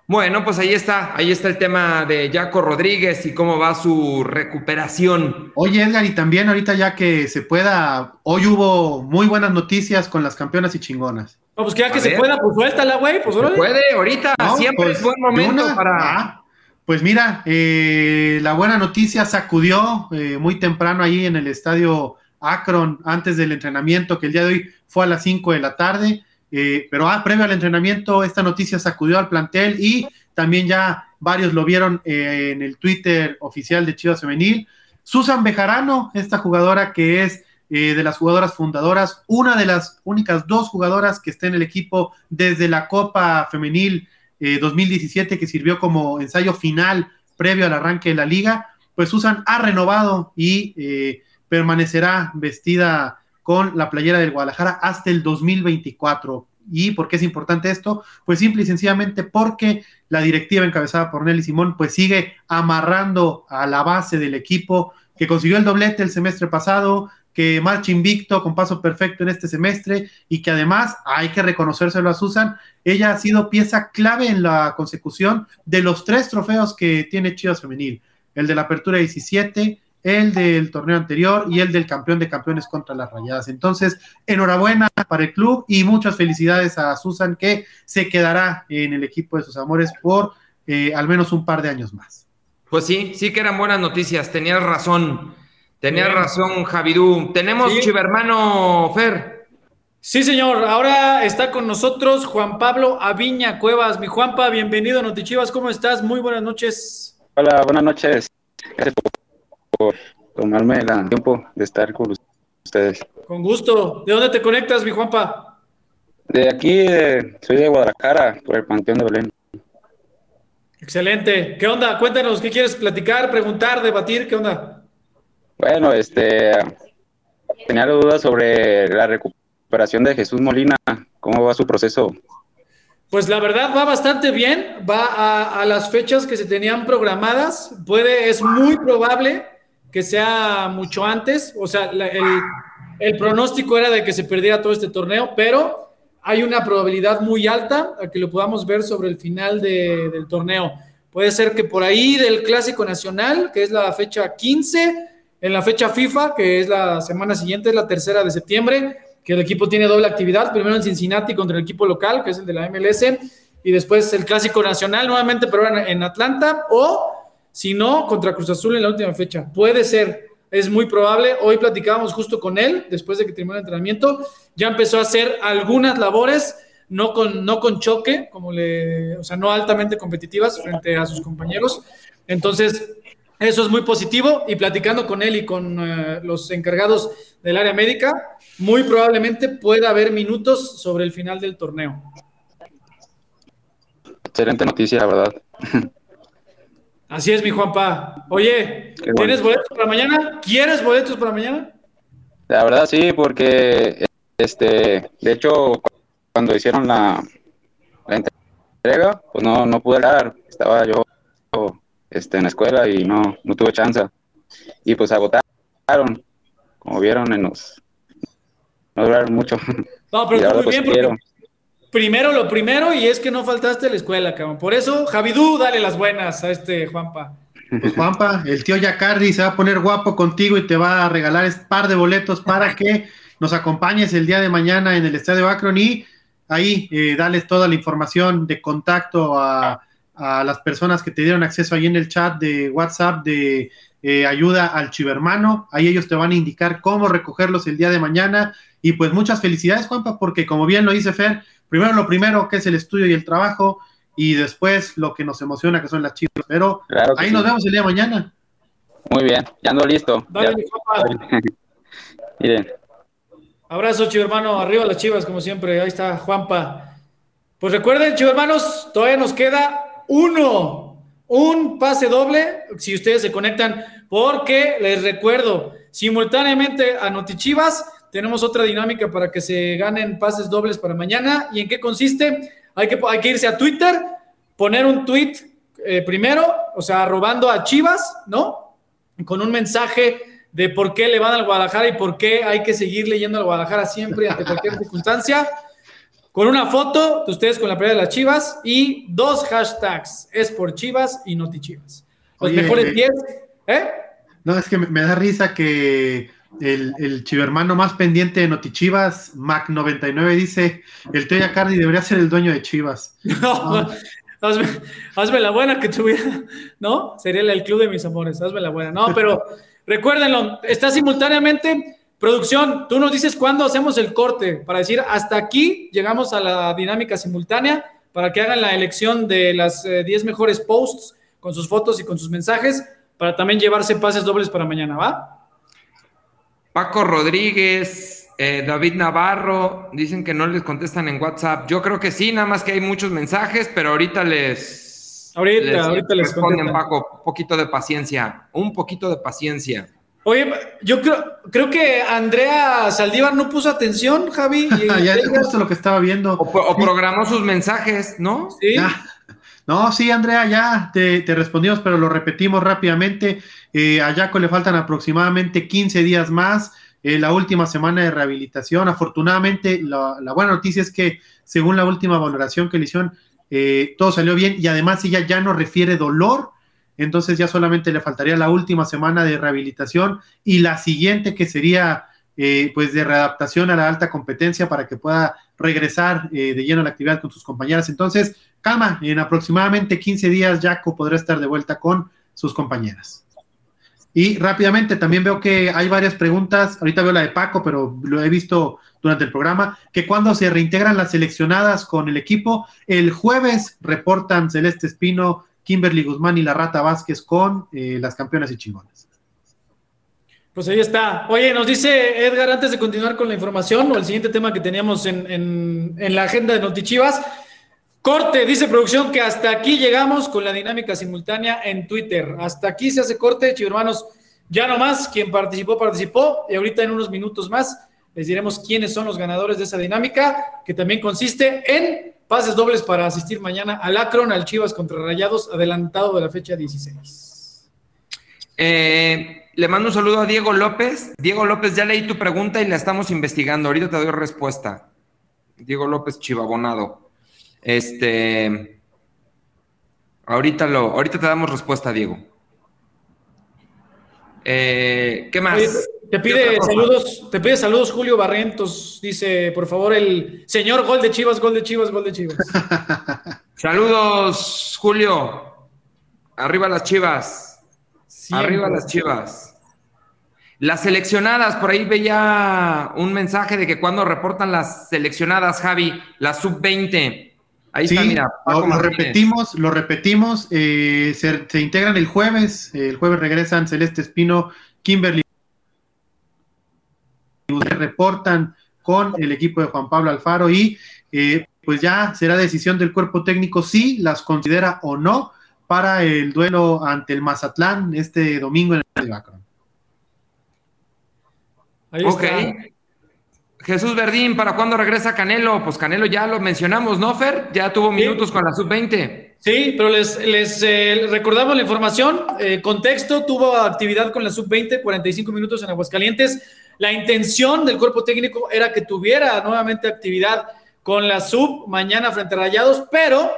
Bueno, pues ahí está, ahí está el tema de Jaco Rodríguez y cómo va su recuperación. Oye, Edgar, y también ahorita ya que se pueda, hoy hubo muy buenas noticias con las campeonas y chingonas. No, pues que ya que se pueda, pues suéltala, güey, pues puede, ahorita, siempre pues, es buen momento para. Ah, pues mira, eh, la buena noticia sacudió eh, muy temprano ahí en el estadio Akron antes del entrenamiento, que el día de hoy fue a las 5 de la tarde. Eh, pero ah, previo al entrenamiento, esta noticia sacudió al plantel y también ya varios lo vieron eh, en el Twitter oficial de Chivas Femenil. Susan Bejarano, esta jugadora que es eh, de las jugadoras fundadoras, una de las únicas dos jugadoras que está en el equipo desde la Copa Femenil 2017 que sirvió como ensayo final previo al arranque de la liga, pues Susan ha renovado y permanecerá vestida con la playera del Guadalajara hasta el 2024. ¿Y por qué es importante esto? Pues simple y sencillamente porque la directiva encabezada por Nelly Simón pues sigue amarrando a la base del equipo que consiguió el doblete el semestre pasado, que marcha invicto con paso perfecto en este semestre y que además hay que reconocérselo a Susan, ella ha sido pieza clave en la consecución de los tres trofeos que tiene Chivas Femenil, el de la Apertura 17, el del torneo anterior y el del campeón de campeones contra las rayadas. Entonces, enhorabuena para el club y muchas felicidades a Susan que se quedará en el equipo de sus amores por eh, al menos un par de años más. Pues sí, sí que eran buenas noticias, tenías razón, tenías razón Javidú. Tenemos chivermano Fer. Sí, señor. Ahora está con nosotros Juan Pablo Aviña Cuevas. Mi Juanpa, bienvenido a Notichivas. ¿Cómo estás? Muy buenas noches. Hola, buenas noches. Gracias por tomarme el tiempo de estar con ustedes. Con gusto. ¿De dónde te conectas, mi Juanpa? De aquí, soy de Guadalajara, por el Panteón de Belén. Excelente. ¿Qué onda? Cuéntanos, ¿qué quieres platicar, preguntar, debatir? ¿Qué onda? Bueno, este, tenía dudas sobre la recuperación de Jesús Molina. ¿Cómo va su proceso? Pues la verdad va bastante bien, va a, las fechas que se tenían programadas, puede, es muy probable que sea mucho antes, o sea, el, pronóstico era de que se perdiera todo este torneo, pero hay una probabilidad muy alta a que lo podamos ver sobre el final del torneo. Puede ser que por ahí del Clásico Nacional, que es la fecha 15, en la fecha FIFA, que es la semana siguiente, es la tercera de septiembre, que el equipo tiene doble actividad, primero en Cincinnati contra el equipo local, que es el de la MLS, y después el Clásico Nacional nuevamente, pero en, Atlanta, o si no, contra Cruz Azul en la última fecha. Puede ser, es muy probable. Hoy platicábamos justo con él, después de que terminó el entrenamiento, ya empezó a hacer algunas labores, no con, no con choque, como le, o sea, no altamente competitivas frente a sus compañeros. Entonces, eso es muy positivo y platicando con él y con eh, los encargados del área médica, muy probablemente pueda haber minutos sobre el final del torneo. Excelente noticia, la verdad. Así es, mi Juanpa. Oye, ¿tienes boletos para mañana? ¿Quieres boletos para mañana? La verdad sí, porque este, de hecho, cuando hicieron la, la entrega, pues no, no pude dar. Estaba yo este, en la escuela y no, no tuve chance. Y pues agotaron, como vieron en los no durar mucho. No, pero tú muy pues, bien, porque primero lo primero y es que no faltaste a la escuela, cabrón. Por eso, Javidú, dale las buenas a este Juanpa. Pues Juanpa, el tío Yacardi se va a poner guapo contigo y te va a regalar este par de boletos para que nos acompañes el día de mañana en el Estadio Akron y ahí eh, dales toda la información de contacto a, las personas que te dieron acceso ahí en el chat de WhatsApp de eh, ayuda al chivermano. Ahí ellos te van a indicar cómo recogerlos el día de mañana. Y pues muchas felicidades, Juanpa, porque como bien lo dice Fer, primero lo primero que es el estudio y el trabajo, y después lo que nos emociona que son las chivas. Pero ahí nos vemos el día de mañana. Muy bien, ya ando listo. Miren. Abrazo, chivo hermano. Arriba las chivas, como siempre. Ahí está Juanpa. Pues recuerden, chivo hermanos, todavía nos queda uno, un pase doble, si ustedes se conectan, porque les recuerdo, simultáneamente a Notichivas, tenemos otra dinámica para que se ganen pases dobles para mañana. ¿Y en qué consiste? Hay que, hay que irse a Twitter, poner un tweet eh, primero, o sea, robando a Chivas, ¿no? Con un mensaje de por qué le van al Guadalajara y por qué hay que seguir leyendo al Guadalajara siempre ante cualquier circunstancia. Con una foto de ustedes con la pelea de las Chivas y dos hashtags, es por Chivas y Noti Chivas. Los mejores 10, ¿eh? No, es que me, da risa que el, el chivermano más pendiente de Notichivas, Mac99, dice: el Toya Cardi debería ser el dueño de Chivas. No, Hazme, la buena que tuviera, ¿no? Sería el club de mis amores, hazme la buena. No, pero Recuérdenlo, está simultáneamente. Producción, tú nos dices cuándo hacemos el corte para decir hasta aquí llegamos a la dinámica simultánea para que hagan la elección de las 10 eh, mejores posts con sus fotos y con sus mensajes para también llevarse pases dobles para mañana, ¿va? Paco Rodríguez, eh, David Navarro, dicen que no les contestan en WhatsApp. Yo creo que sí, nada más que hay muchos mensajes, pero ahorita les Ahorita, ahorita les responden, Paco, un poquito de paciencia, un poquito de paciencia. Oye, yo creo, creo que Andrea Saldívar no puso atención, Javi. ya es justo lo que estaba viendo. O, programó sus mensajes, ¿no? Sí. No, sí, Andrea, ya te, respondimos, pero lo repetimos rápidamente. Eh, a Jaco le faltan aproximadamente 15 días más. Eh, la última semana de rehabilitación. Afortunadamente, la, buena noticia es que, según la última valoración que le hicieron, eh, todo salió bien y además ella ya no refiere dolor, entonces ya solamente le faltaría la última semana de rehabilitación y la siguiente que sería eh, pues de readaptación a la alta competencia para que pueda regresar eh, de lleno a la actividad con sus compañeras. Entonces, calma, en aproximadamente 15 días Jaco podrá estar de vuelta con sus compañeras. Y rápidamente también veo que hay varias preguntas, ahorita veo la de Paco, pero lo he visto durante el programa, que cuando se reintegran las seleccionadas con el equipo, el jueves reportan Celeste Espino, Kimberly Guzmán y la Rata Vázquez con eh, las campeonas y chingonas. Pues ahí está. Oye, nos dice Edgar, antes de continuar con la información o el siguiente tema que teníamos en, en la agenda de Notichivas, corte, dice producción que hasta aquí llegamos con la dinámica simultánea en Twitter. Hasta aquí se hace corte, chicos hermanos. Ya nomás, quien participó, participó. Y ahorita en unos minutos más les diremos quiénes son los ganadores de esa dinámica, que también consiste en pases dobles para asistir mañana al Akron, al Chivas contra Rayados, adelantado de la fecha 16. Eh, le mando un saludo a Diego López. Diego López, ya leí tu pregunta y la estamos investigando. Ahorita te doy respuesta. Diego López Chivabonado. Este. Ahorita lo, ahorita te damos respuesta, Diego. Eh, ¿Qué más? te pide saludos, te pide saludos Julio Barrientos, dice, por favor, el señor gol de Chivas, gol de Chivas, gol de Chivas. saludos, Julio. Arriba las Chivas. Arriba las Chivas. Las seleccionadas, por ahí veía un mensaje de que cuando reportan las seleccionadas, Javi, la sub-20. Ahí está, mira. Lo, repetimos, lo repetimos. Eh, se, se, integran el jueves. el jueves regresan Celeste Espino, Kimberly. Reportan con el equipo de Juan Pablo Alfaro y eh, pues ya será decisión del cuerpo técnico si las considera o no para el duelo ante el Mazatlán este domingo en el Bacron. Ahí está. Jesús Verdín, ¿para cuándo regresa Canelo? Pues Canelo ya lo mencionamos, ¿no, Fer? Ya tuvo minutos con la sub-20. Sí, pero les, les eh, recordamos la información. Eh, contexto, tuvo actividad con la sub-20, 45 minutos en Aguascalientes. La intención del cuerpo técnico era que tuviera nuevamente actividad con la sub mañana frente a Rayados, pero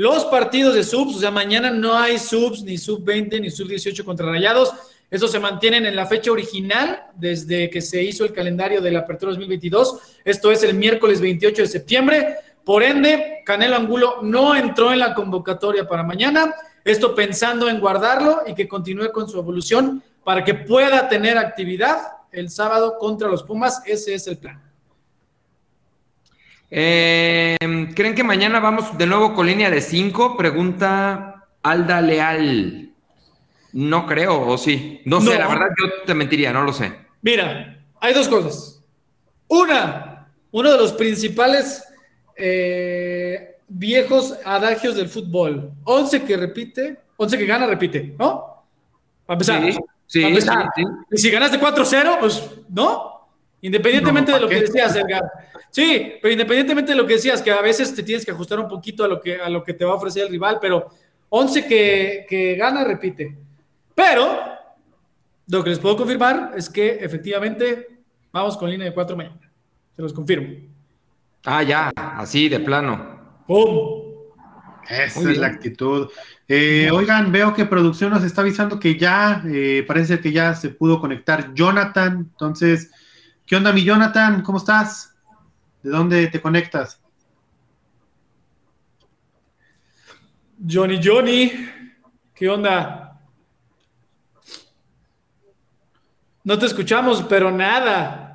los partidos de subs, o sea, mañana no hay subs, ni sub 20, ni sub 18 contra Rayados. Esos se mantienen en la fecha original desde que se hizo el calendario de la Apertura 2022. Esto es el miércoles 28 de septiembre. Por ende, Canelo Angulo no entró en la convocatoria para mañana. Esto pensando en guardarlo y que continúe con su evolución para que pueda tener actividad el sábado contra los Pumas. Ese es el plan. Eh, ¿Creen que mañana vamos de nuevo con línea de 5? Pregunta Alda Leal. No creo, o sí. No sé, la verdad yo te mentiría, no lo sé. Mira, hay dos cosas. Una, uno de los principales eh, viejos adagios del fútbol. 11 que repite, 11 que gana, repite, ¿no? Para empezar. Sí, Y si ganaste 4-0, pues, ¿no? Independientemente de lo que decías, Edgar. Sí, pero independientemente de lo que decías, que a veces te tienes que ajustar un poquito a lo que, a lo que te va a ofrecer el rival, pero 11 que, que gana, repite. Pero lo que les puedo confirmar es que efectivamente vamos con línea de 4 mañana. Se los confirmo. Ah, ya, así de plano. ¡Pum! Esa es la actitud. Eh, oigan, veo que producción nos está avisando que ya, eh, parece que ya se pudo conectar Jonathan. Entonces, ¿qué onda, mi Jonathan? ¿Cómo estás? ¿De dónde te conectas? Johnny, Johnny, ¿qué onda? No te escuchamos, pero nada.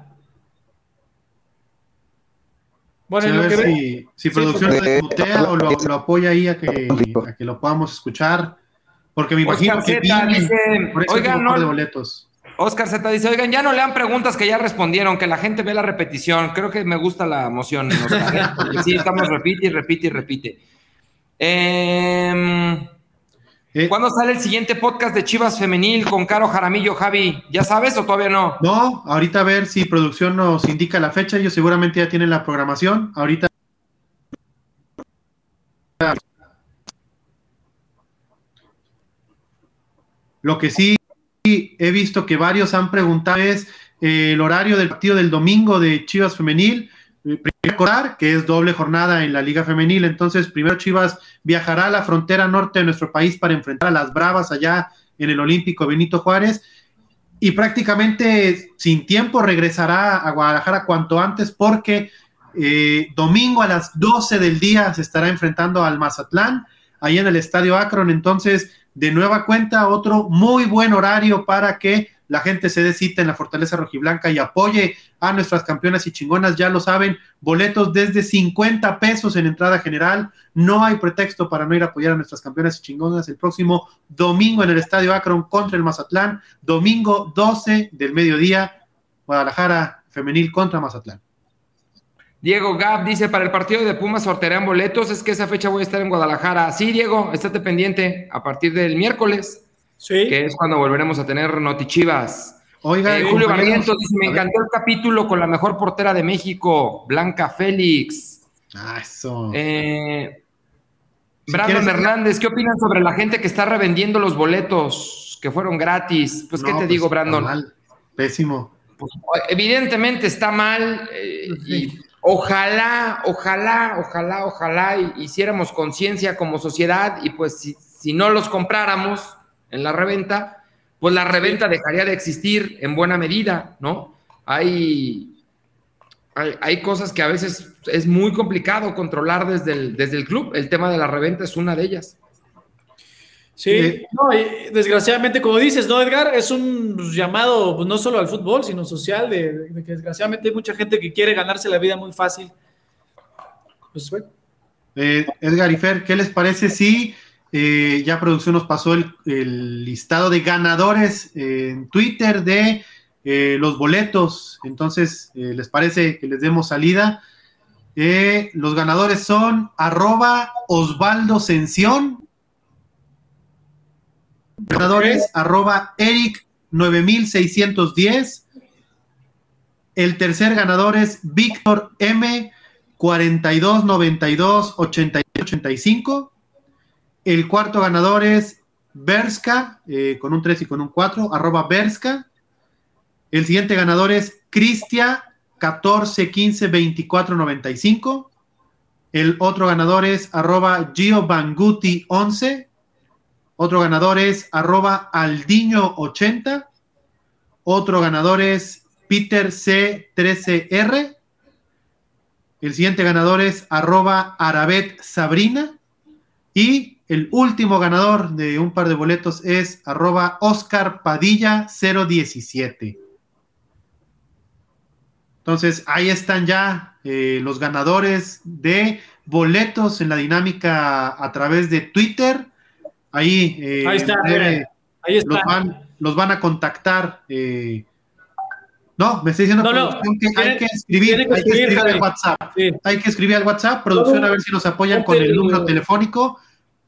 Bueno, lo que si, producción lo desmutea o lo, apoya ahí a que, lo podamos escuchar. Porque me imagino que oigan, no, de boletos. Oscar Z dice, oigan, ya no lean preguntas que ya respondieron, que la gente ve la repetición. Creo que me gusta la emoción. sí, estamos repite y repite y repite. Eh, eh, ¿Cuándo sale el siguiente podcast de Chivas Femenil con Caro Jaramillo, Javi? ¿Ya sabes o todavía no? No, ahorita a ver si producción nos indica la fecha. Ellos seguramente ya tienen la programación. Ahorita. Lo que sí he visto que varios han preguntado es eh, el horario del partido del domingo de Chivas Femenil. Eh, recordar que es doble jornada en la Liga Femenil, entonces primero Chivas viajará a la frontera norte de nuestro país para enfrentar a las Bravas allá en el Olímpico Benito Juárez y prácticamente sin tiempo regresará a Guadalajara cuanto antes porque eh, domingo a las 12 del día se estará enfrentando al Mazatlán, ahí en el Estadio Akron, entonces de nueva cuenta otro muy buen horario para que la gente se dé cita en la Fortaleza Rojiblanca y apoye a nuestras campeonas y chingonas, ya lo saben, boletos desde 50 pesos en entrada general, no hay pretexto para no ir a apoyar a nuestras campeonas y chingonas el próximo domingo en el Estadio Akron contra el Mazatlán, domingo 12 del mediodía, Guadalajara femenil contra Mazatlán. Diego Gab dice, para el partido de Pumas sortearán boletos, es que esa fecha voy a estar en Guadalajara. Sí, Diego, estate pendiente a partir del miércoles. Que es cuando volveremos a tener Notichivas. Oiga, eh, Julio Barrientos dice: Me encantó el capítulo con la mejor portera de México, Blanca Félix. Ah, eso. Eh, Brandon Hernández, ¿qué opinan sobre la gente que está revendiendo los boletos que fueron gratis? Pues, ¿qué te pues, digo, Brandon? Pésimo. Pues, evidentemente está mal eh, y ojalá, ojalá, ojalá, ojalá hiciéramos conciencia como sociedad y pues si, si no los compráramos, en la reventa, pues la reventa dejaría de existir en buena medida, ¿no? Hay, hay, cosas que a veces es muy complicado controlar desde el, desde el club. El tema de la reventa es una de ellas. Sí, no, desgraciadamente, como dices, ¿no, Edgar? Es un llamado pues, no solo al fútbol, sino social, de, que desgraciadamente hay mucha gente que quiere ganarse la vida muy fácil. Pues, bueno. Eh, Edgar y Fer, ¿qué les parece si eh, ya producción nos pasó el, listado de ganadores en Twitter de eh, los boletos. Entonces, eh, ¿les parece que les demos salida? los ganadores son arroba Osvaldo Sención. Ganadores arroba Eric 9610. El tercer ganador es Víctor M 4292 85. El cuarto ganador es Berska, eh, con un 3 y con un 4, arroba Berska. El siguiente ganador es Cristia 14 15 24 95. El otro ganador es arroba Banguti 11. Otro ganador es arroba Aldiño80. Otro ganador es Peter C13R. El siguiente ganador es arroba Arabet Sabrina. Y el último ganador de un par de boletos es arroba Oscar Padilla 017. Entonces, ahí están ya eh, los ganadores de boletos en la dinámica a través de Twitter. Ahí, eh, ahí, está, ahí está. Los, van, los, van, a contactar. Eh, no, me está diciendo que hay que escribir, hay que escribir al WhatsApp. Hay que escribir al WhatsApp, producción, a ver si nos apoyan con el número telefónico.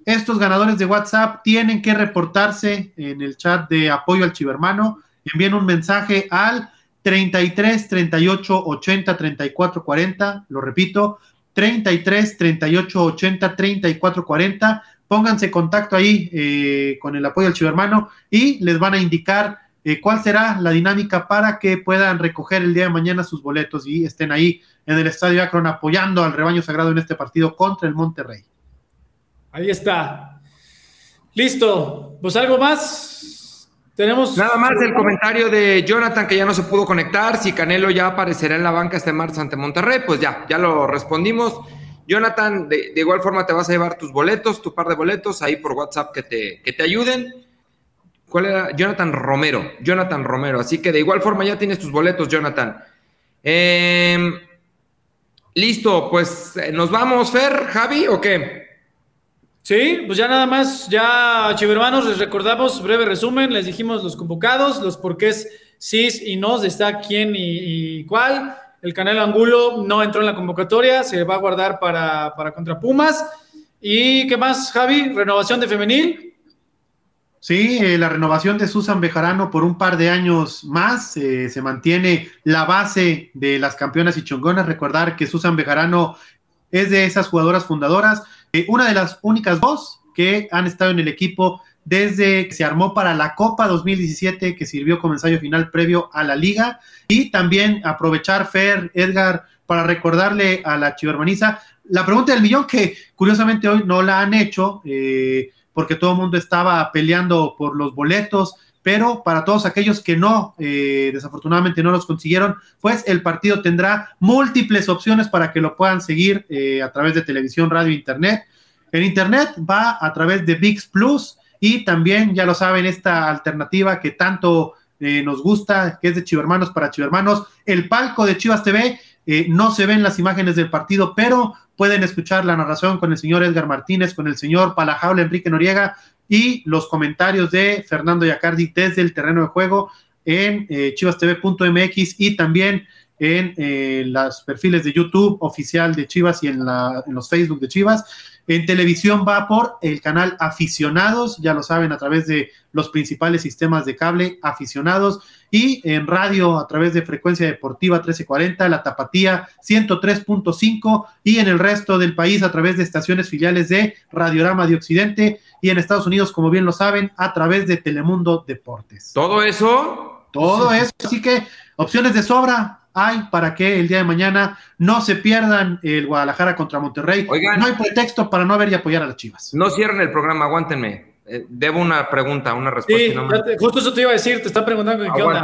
Estos ganadores de WhatsApp tienen que reportarse en el chat de apoyo al chivermano. Envíen un mensaje al 33 38 80 34 40, lo repito, 33 38 80 34 40. Pónganse contacto ahí eh, con el apoyo al chivermano y les van a indicar eh, cuál será la dinámica para que puedan recoger el día de mañana sus boletos y estén ahí en el Estadio Akron apoyando al rebaño sagrado en este partido contra el Monterrey. Ahí está. Listo. Pues algo más. Tenemos. Nada más el comentario de Jonathan que ya no se pudo conectar. Si Canelo ya aparecerá en la banca este martes ante Monterrey, pues ya, ya lo respondimos. Jonathan, de, igual forma te vas a llevar tus boletos, tu par de boletos ahí por WhatsApp que te, que te ayuden. ¿Cuál era? Jonathan Romero. Jonathan Romero. Así que de igual forma ya tienes tus boletos, Jonathan. Em, listo, pues eh, nos vamos, Fer, Javi, ¿o qué? Sí, pues ya nada más, ya chivermanos, les recordamos, breve resumen, les dijimos los convocados, los porqués sí y no está quién y, cuál. El Canelo Angulo no entró en la convocatoria, se va a guardar para, para contra Pumas. ¿Y qué más, Javi? ¿Renovación de femenil? Sí, eh, la renovación de Susan Bejarano por un par de años más. Eh, se mantiene la base de las campeonas y chongonas. Recordar que Susan Bejarano es de esas jugadoras fundadoras eh, una de las únicas dos que han estado en el equipo desde que se armó para la Copa 2017, que sirvió como ensayo final previo a la liga, y también aprovechar, Fer, Edgar, para recordarle a la chivermaniza la pregunta del millón, que curiosamente hoy no la han hecho, eh, porque todo el mundo estaba peleando por los boletos, pero para todos aquellos que no, eh, desafortunadamente no los consiguieron, pues el partido tendrá múltiples opciones para que lo puedan seguir eh, a través de televisión, radio, internet. En internet va a través de VIX Plus y también, ya lo saben, esta alternativa que tanto eh, nos gusta, que es de Chivermanos para Chivermanos, el palco de Chivas TV. no se ven las imágenes del partido, pero pueden escuchar la narración con el señor Edgar Martínez, con el señor Palajaula Enrique Noriega, y los comentarios de Fernando Yacardi desde el terreno de juego en eh, chivastv.mx y también en eh, los perfiles de YouTube oficial de Chivas y en, la, en los Facebook de Chivas. En televisión va por el canal Aficionados, ya lo saben, a través de los principales sistemas de cable Aficionados y en radio a través de Frecuencia Deportiva 1340, La Tapatía 103.5 y en el resto del país a través de estaciones filiales de Radiorama de Occidente y en Estados Unidos, como bien lo saben, a través de Telemundo Deportes. ¿Todo eso? Todo eso, así que opciones de sobra, hay para que el día de mañana no se pierdan el Guadalajara contra Monterrey. Oigan, no hay pretexto para no ver y apoyar a las Chivas. No cierren el programa, aguántenme. Eh, debo una pregunta, una respuesta. Sí, justo eso te iba a decir, te está preguntando qué onda.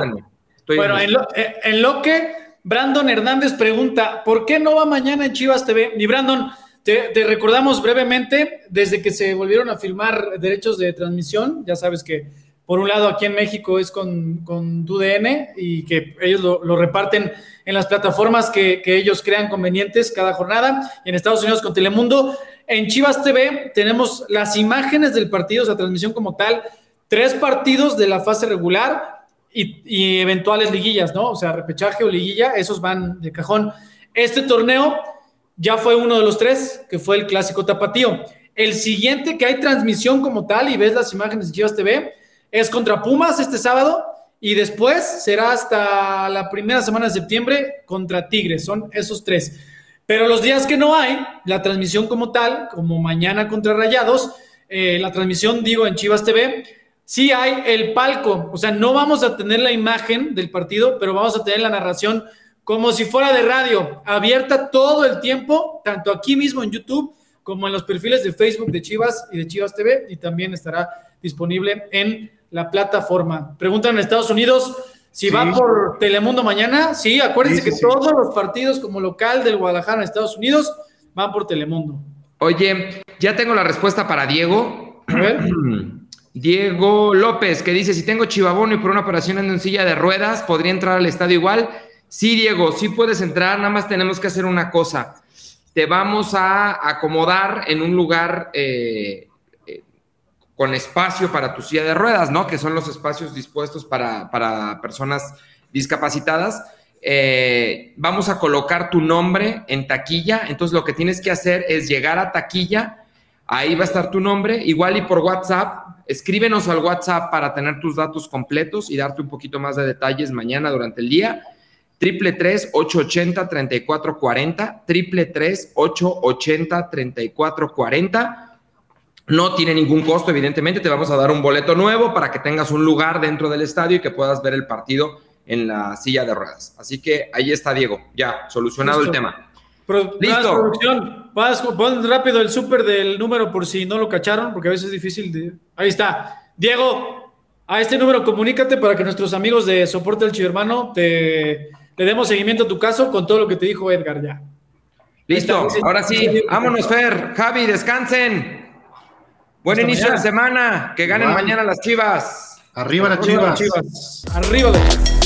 bueno, en lo, eh, en lo, que Brandon Hernández pregunta, ¿por qué no va mañana en Chivas TV? Y Brandon, te, te, recordamos brevemente, desde que se volvieron a firmar derechos de transmisión, ya sabes que por un lado aquí en México es con, con DN y que ellos lo, reparten en las plataformas que, ellos crean convenientes cada jornada, y en Estados Unidos con Telemundo. En Chivas TV tenemos las imágenes del partido, o sea, transmisión como tal, tres partidos de la fase regular y, y eventuales liguillas, ¿no? O sea, repechaje o liguilla, esos van de cajón. Este torneo ya fue uno de los tres, que fue el clásico tapatío. El siguiente que hay transmisión como tal y ves las imágenes de Chivas TV es contra Pumas este sábado y después será hasta la primera semana de septiembre contra Tigres. Son esos tres. Pero los días que no hay, la transmisión como tal, como mañana contra Rayados, eh, la transmisión, digo, en Chivas TV, sí hay el palco, o sea, no vamos a tener la imagen del partido, pero vamos a tener la narración como si fuera de radio, abierta todo el tiempo, tanto aquí mismo en YouTube como en los perfiles de Facebook de Chivas y de Chivas TV, y también estará disponible en la plataforma. Preguntan en Estados Unidos si va por Telemundo mañana. Sí, acuérdense que todos los partidos como local del Guadalajara en Estados Unidos van por Telemundo. Oye, ya tengo la respuesta para Diego. A ver. Diego López, que dice, si tengo chivabono y por una operación en silla de ruedas, ¿podría entrar al estadio igual? Sí, Diego, sí puedes entrar, nada más tenemos que hacer una cosa. Te vamos a acomodar en un lugar eh, eh, con espacio para tu silla de ruedas, ¿no? Que son los espacios dispuestos para, para personas discapacitadas. Eh, vamos a colocar tu nombre en taquilla, entonces lo que tienes que hacer es llegar a taquilla, ahí va a estar tu nombre, igual y por WhatsApp, escríbenos al WhatsApp para tener tus datos completos y darte un poquito más de detalles mañana durante el día. Triple 880 3440, triple 880 3440 no tiene ningún costo, evidentemente. Te vamos a dar un boleto nuevo para que tengas un lugar dentro del estadio y que puedas ver el partido en la silla de ruedas. Así que ahí está Diego, ya solucionado el tema. Listo. Producción, pon rápido el súper del número por si no lo cacharon, porque a veces es difícil de. Ahí está. Diego, a este número comunícate para que nuestros amigos de Soporte del Hermano te le demos seguimiento a tu caso con todo lo que te dijo Edgar ya. Listo, ahora sí, vámonos, Fer. Javi, descansen. Buen inicio de semana. Que ganen mañana las chivas. Arriba las chivas. Chivas. Arriba las chivas.